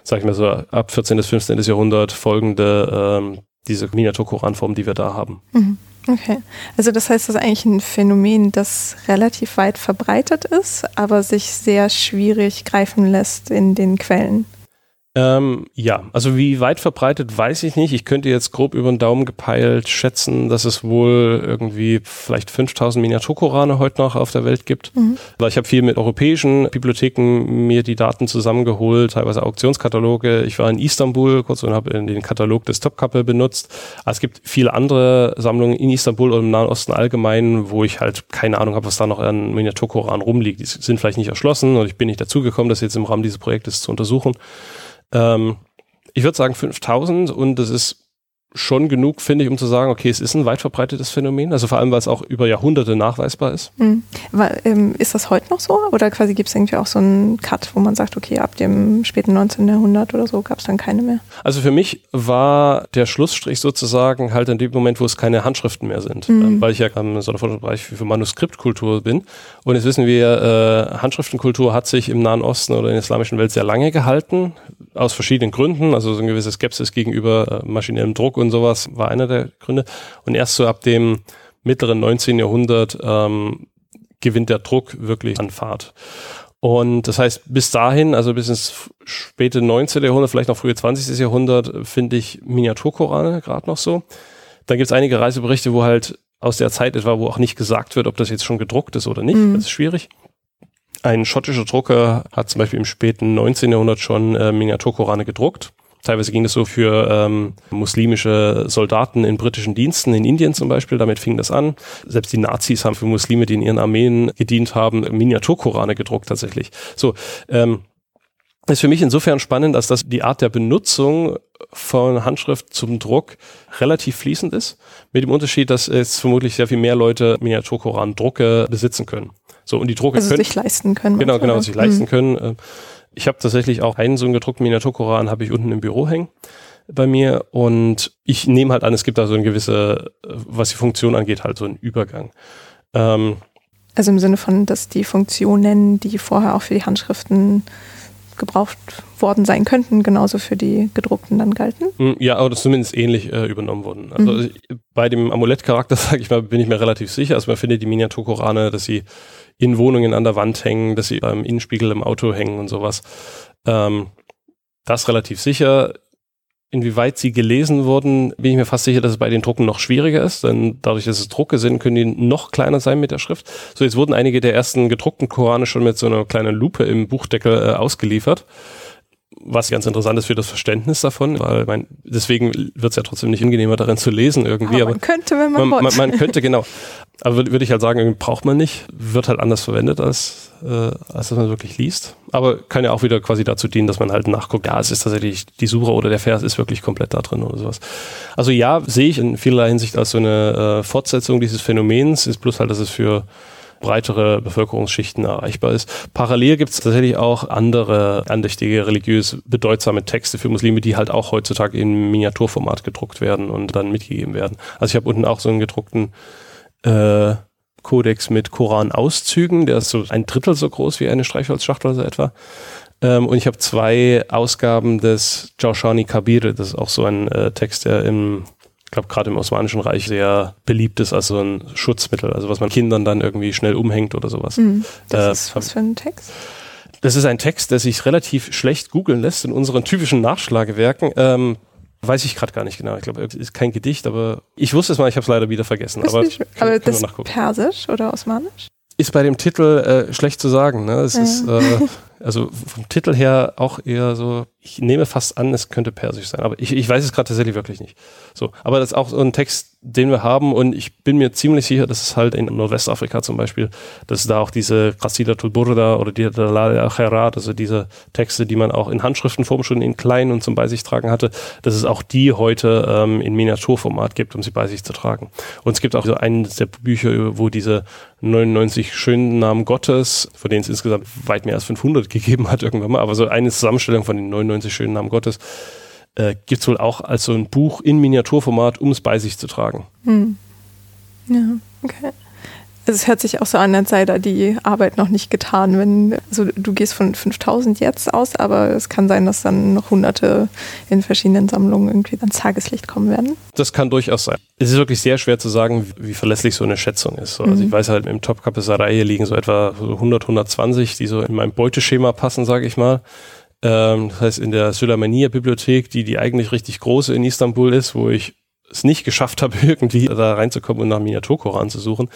sag ich mal so, ab 14. bis 15. Jahrhundert folgende ähm, diese Miniatur-Koranform, die wir da haben. Mhm. Okay, also das heißt, das ist eigentlich ein Phänomen, das relativ weit verbreitet ist, aber sich sehr schwierig greifen lässt in den Quellen. Ähm, ja, also wie weit verbreitet weiß ich nicht. Ich könnte jetzt grob über den Daumen gepeilt schätzen, dass es wohl irgendwie vielleicht 5000 Miniaturkorane heute noch auf der Welt gibt. Mhm. Weil ich habe viel mit europäischen Bibliotheken mir die Daten zusammengeholt, teilweise Auktionskataloge. Ich war in Istanbul kurz und habe den Katalog des Topkapi benutzt. Aber es gibt viele andere Sammlungen in Istanbul und im Nahen Osten allgemein, wo ich halt keine Ahnung habe, was da noch an Miniaturkoran rumliegt. Die sind vielleicht nicht erschlossen und ich bin nicht dazugekommen, das jetzt im Rahmen dieses Projektes zu untersuchen. Ähm, ich würde sagen 5000 und das ist schon genug, finde ich, um zu sagen, okay, es ist ein weit verbreitetes Phänomen, also vor allem, weil es auch über Jahrhunderte nachweisbar ist. Mhm. Aber, ähm, ist das heute noch so? Oder quasi gibt es irgendwie auch so einen Cut, wo man sagt, okay, ab dem späten 19. Jahrhundert oder so gab es dann keine mehr? Also für mich war der Schlussstrich sozusagen halt in dem Moment, wo es keine Handschriften mehr sind, mhm. ähm, weil ich ja im Sonderforschungsbereich für Manuskriptkultur bin. Und jetzt wissen wir, äh, Handschriftenkultur hat sich im Nahen Osten oder in der islamischen Welt sehr lange gehalten, aus verschiedenen Gründen, also so eine gewisse Skepsis gegenüber äh, maschinellem Druck und sowas war einer der Gründe. Und erst so ab dem mittleren 19. Jahrhundert ähm, gewinnt der Druck wirklich an Fahrt. Und das heißt, bis dahin, also bis ins späte 19. Jahrhundert, vielleicht noch frühe 20. Jahrhundert, finde ich Miniaturkorane gerade noch so. Dann gibt es einige Reiseberichte, wo halt aus der Zeit etwa, wo auch nicht gesagt wird, ob das jetzt schon gedruckt ist oder nicht. Mhm. Das ist schwierig. Ein schottischer Drucker hat zum Beispiel im späten 19. Jahrhundert schon äh, Miniaturkorane gedruckt. Teilweise ging das so für ähm, muslimische Soldaten in britischen Diensten, in Indien zum Beispiel, damit fing das an. Selbst die Nazis haben für Muslime, die in ihren Armeen gedient haben, Miniaturkorane gedruckt tatsächlich. So, ähm, ist für mich insofern spannend, dass das die Art der Benutzung von Handschrift zum Druck relativ fließend ist, mit dem Unterschied, dass es vermutlich sehr viel mehr Leute Miniaturkoran-Drucke besitzen können. So, und die Drucke also können. sich leisten können. Genau, genau, sich leisten mhm. können. Ich habe tatsächlich auch einen so einen gedruckten Miniaturkoran, habe ich unten im Büro hängen bei mir und ich nehme halt an, es gibt da so eine gewisse, was die Funktion angeht, halt so einen Übergang. Ähm, also im Sinne von, dass die Funktionen, die vorher auch für die Handschriften gebraucht worden sein könnten, genauso für die gedruckten dann galten? Hm, ja, oder zumindest ähnlich äh, übernommen wurden. Also mhm. bei dem Amulettcharakter, sage ich mal, bin ich mir relativ sicher. Also man findet die Miniaturkorane, dass sie in Wohnungen an der Wand hängen, dass sie beim Innenspiegel im Auto hängen und sowas. Ähm, das relativ sicher. Inwieweit sie gelesen wurden, bin ich mir fast sicher, dass es bei den Drucken noch schwieriger ist, denn dadurch, dass es Drucke sind, können die noch kleiner sein mit der Schrift. So, jetzt wurden einige der ersten gedruckten Korane schon mit so einer kleinen Lupe im Buchdeckel äh, ausgeliefert was ganz interessant ist für das Verständnis davon, weil mein, deswegen wird es ja trotzdem nicht angenehmer darin zu lesen irgendwie. Aber, aber man könnte, wenn man, man, man, man könnte, genau. Aber würde würd ich halt sagen, braucht man nicht, wird halt anders verwendet, als, äh, als dass man wirklich liest. Aber kann ja auch wieder quasi dazu dienen, dass man halt nachguckt, ja, es ist tatsächlich die Suche oder der Vers ist wirklich komplett da drin oder sowas. Also ja, sehe ich in vielerlei Hinsicht als so eine äh, Fortsetzung dieses Phänomens, ist bloß halt, dass es für breitere Bevölkerungsschichten erreichbar ist. Parallel gibt es tatsächlich auch andere andächtige, religiös bedeutsame Texte für Muslime, die halt auch heutzutage in Miniaturformat gedruckt werden und dann mitgegeben werden. Also ich habe unten auch so einen gedruckten äh, Kodex mit Koran-Auszügen, der ist so ein Drittel so groß wie eine Streichholzschachtel so etwa. Ähm, und ich habe zwei Ausgaben des Jaushani Kabir, das ist auch so ein äh, Text, der im ich glaube, gerade im Osmanischen Reich sehr beliebt ist als so ein Schutzmittel, also was man Kindern dann irgendwie schnell umhängt oder sowas. Mhm. Das äh, ist was für ein Text? Das ist ein Text, der sich relativ schlecht googeln lässt in unseren typischen Nachschlagewerken. Ähm, weiß ich gerade gar nicht genau. Ich glaube, es ist kein Gedicht, aber ich wusste es mal, ich habe es leider wieder vergessen. aber aber das ist Persisch oder Osmanisch? Ist bei dem Titel äh, schlecht zu sagen. Ne? Es ja. ist äh, also vom Titel her auch eher so, ich nehme fast an, es könnte persisch sein, aber ich, ich weiß es gerade tatsächlich wirklich nicht. So, aber das ist auch so ein Text, den wir haben und ich bin mir ziemlich sicher, dass es halt in Nordwestafrika zum Beispiel, dass da auch diese Qasidatul Burda oder die Dalal al-Khairat, also diese Texte, die man auch in Handschriftenform schon in klein und zum bei tragen hatte, dass es auch die heute ähm, in Miniaturformat gibt, um sie bei sich zu tragen. Und es gibt auch so eines der Bücher, wo diese 99 schönen Namen Gottes, von denen es insgesamt weit mehr als 500 gegeben hat irgendwann mal, aber so eine Zusammenstellung von den 99 schönen Namen Gottes, äh, gibt es wohl auch als so ein Buch in Miniaturformat, um es bei sich zu tragen. Hm. Ja, okay. Also es hört sich auch so an, als sei da die Arbeit noch nicht getan. Wenn, also du gehst von 5000 jetzt aus, aber es kann sein, dass dann noch hunderte in verschiedenen Sammlungen irgendwie ans Tageslicht kommen werden. Das kann durchaus sein. Es ist wirklich sehr schwer zu sagen, wie verlässlich so eine Schätzung ist. Also mhm. ich weiß halt, im top reihe liegen so etwa 100, 120, die so in mein Beuteschema passen, sage ich mal. Ähm, das heißt, in der Süleymaniye-Bibliothek, die die eigentlich richtig große in Istanbul ist, wo ich es nicht geschafft habe, irgendwie da reinzukommen und nach Miniaturkoran zu suchen,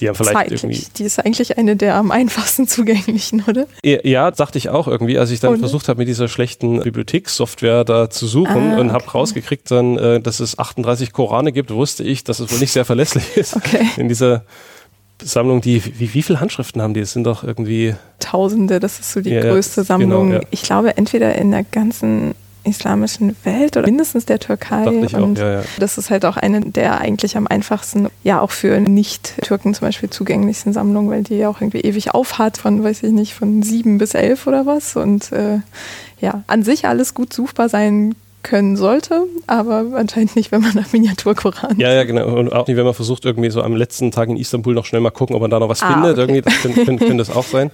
die haben vielleicht Zeitlich. irgendwie. Die ist eigentlich eine der am einfachsten zugänglichen, oder? Ja, dachte ich auch irgendwie, als ich dann und? versucht habe, mit dieser schlechten Bibliothekssoftware da zu suchen ah, und habe rausgekriegt dann, äh, dass es 38 Korane gibt, wusste ich, dass es wohl nicht sehr verlässlich ist. Okay. In dieser Sammlung, die, wie, wie viele Handschriften haben die? Es sind doch irgendwie. Tausende, das ist so die ja, größte genau, Sammlung. Genau, ja. Ich glaube, entweder in der ganzen islamischen Welt oder mindestens der Türkei. Ich und auch, ja, ja. das ist halt auch eine der eigentlich am einfachsten, ja auch für Nicht-Türken zum Beispiel zugänglichsten Sammlungen, weil die ja auch irgendwie ewig aufhat von, weiß ich nicht, von sieben bis elf oder was. Und äh, ja, an sich alles gut suchbar sein können sollte, aber anscheinend nicht, wenn man nach Miniaturkoran. Ja, ja, genau. Und auch nicht, wenn man versucht, irgendwie so am letzten Tag in Istanbul noch schnell mal gucken, ob man da noch was ah, findet. Okay. Irgendwie, das könnte, könnte, könnte das auch sein.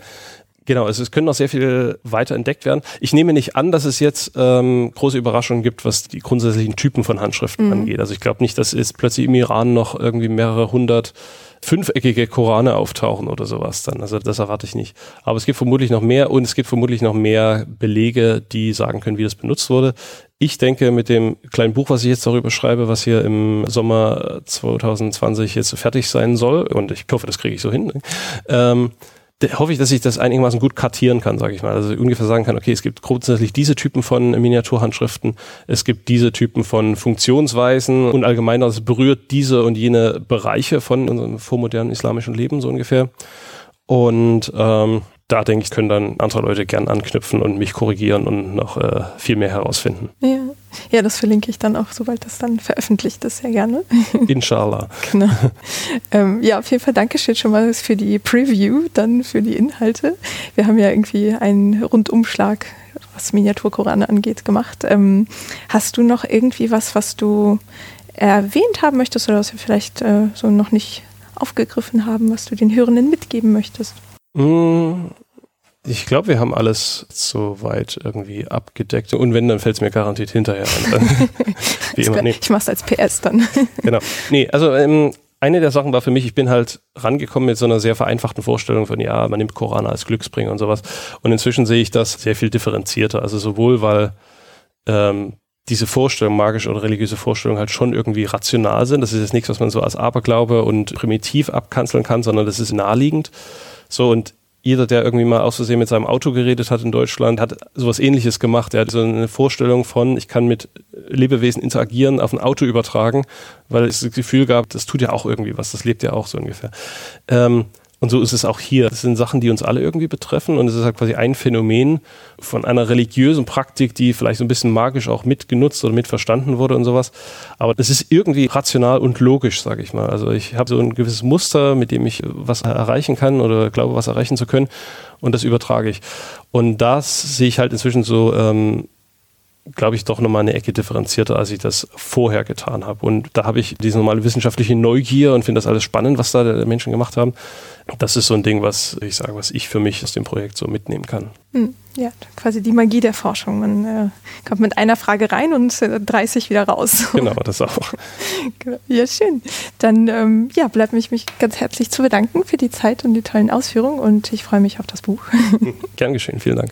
Genau, also es können noch sehr viel weiter entdeckt werden. Ich nehme nicht an, dass es jetzt ähm, große Überraschungen gibt, was die grundsätzlichen Typen von Handschriften mhm. angeht. Also ich glaube nicht, dass es plötzlich im Iran noch irgendwie mehrere hundert fünfeckige Korane auftauchen oder sowas dann. Also das erwarte ich nicht. Aber es gibt vermutlich noch mehr und es gibt vermutlich noch mehr Belege, die sagen können, wie das benutzt wurde. Ich denke, mit dem kleinen Buch, was ich jetzt darüber schreibe, was hier im Sommer 2020 jetzt fertig sein soll, und ich hoffe, das kriege ich so hin, ne? ähm, hoffe ich, dass ich das einigermaßen gut kartieren kann, sage ich mal. Also ungefähr sagen kann, okay, es gibt grundsätzlich diese Typen von Miniaturhandschriften, es gibt diese Typen von Funktionsweisen und allgemein, also berührt diese und jene Bereiche von unserem vormodernen islamischen Leben so ungefähr. Und ähm, da denke ich, können dann andere Leute gern anknüpfen und mich korrigieren und noch äh, viel mehr herausfinden. Ja. Ja, das verlinke ich dann auch, sobald das dann veröffentlicht ist, sehr gerne. Inshallah. genau. Ähm, ja, auf jeden Fall Dankeschön schon mal für die Preview, dann für die Inhalte. Wir haben ja irgendwie einen Rundumschlag, was Miniaturkorane angeht, gemacht. Ähm, hast du noch irgendwie was, was du erwähnt haben möchtest oder was wir vielleicht äh, so noch nicht aufgegriffen haben, was du den Hörenden mitgeben möchtest? Mm, ich glaube, wir haben alles soweit irgendwie abgedeckt. Und wenn, dann fällt es mir garantiert hinterher ein. Wie immer. Nee. Ich mache es als PS dann. genau. Nee, also ähm, eine der Sachen war für mich, ich bin halt rangekommen mit so einer sehr vereinfachten Vorstellung von, ja, man nimmt Koran als Glücksbringer und sowas. Und inzwischen sehe ich das sehr viel differenzierter. Also sowohl, weil ähm, diese Vorstellung, magische oder religiöse Vorstellung halt schon irgendwie rational sind. Das ist jetzt nichts, was man so als Aberglaube und primitiv abkanzeln kann, sondern das ist naheliegend. So, und jeder, der irgendwie mal aus Versehen mit seinem Auto geredet hat in Deutschland, hat sowas ähnliches gemacht. Er hat so eine Vorstellung von, ich kann mit Lebewesen interagieren, auf ein Auto übertragen, weil es das Gefühl gab, das tut ja auch irgendwie was, das lebt ja auch so ungefähr. Ähm, und so ist es auch hier. Das sind Sachen, die uns alle irgendwie betreffen und es ist halt quasi ein Phänomen von einer religiösen Praktik, die vielleicht so ein bisschen magisch auch mitgenutzt oder mitverstanden wurde und sowas. Aber es ist irgendwie rational und logisch, sage ich mal. Also ich habe so ein gewisses Muster, mit dem ich was erreichen kann oder glaube, was erreichen zu können und das übertrage ich. Und das sehe ich halt inzwischen so ähm, glaube ich, doch nochmal eine Ecke differenzierter, als ich das vorher getan habe. Und da habe ich diese normale wissenschaftliche Neugier und finde das alles spannend, was da die Menschen gemacht haben. Das ist so ein Ding, was ich sage, was ich für mich aus dem Projekt so mitnehmen kann. Hm, ja, quasi die Magie der Forschung. Man äh, kommt mit einer Frage rein und äh, 30 wieder raus. Genau, das auch. Genau. ja, schön. Dann ähm, ja, bleibt mich, mich ganz herzlich zu bedanken für die Zeit und die tollen Ausführungen und ich freue mich auf das Buch. Gern geschehen, vielen Dank.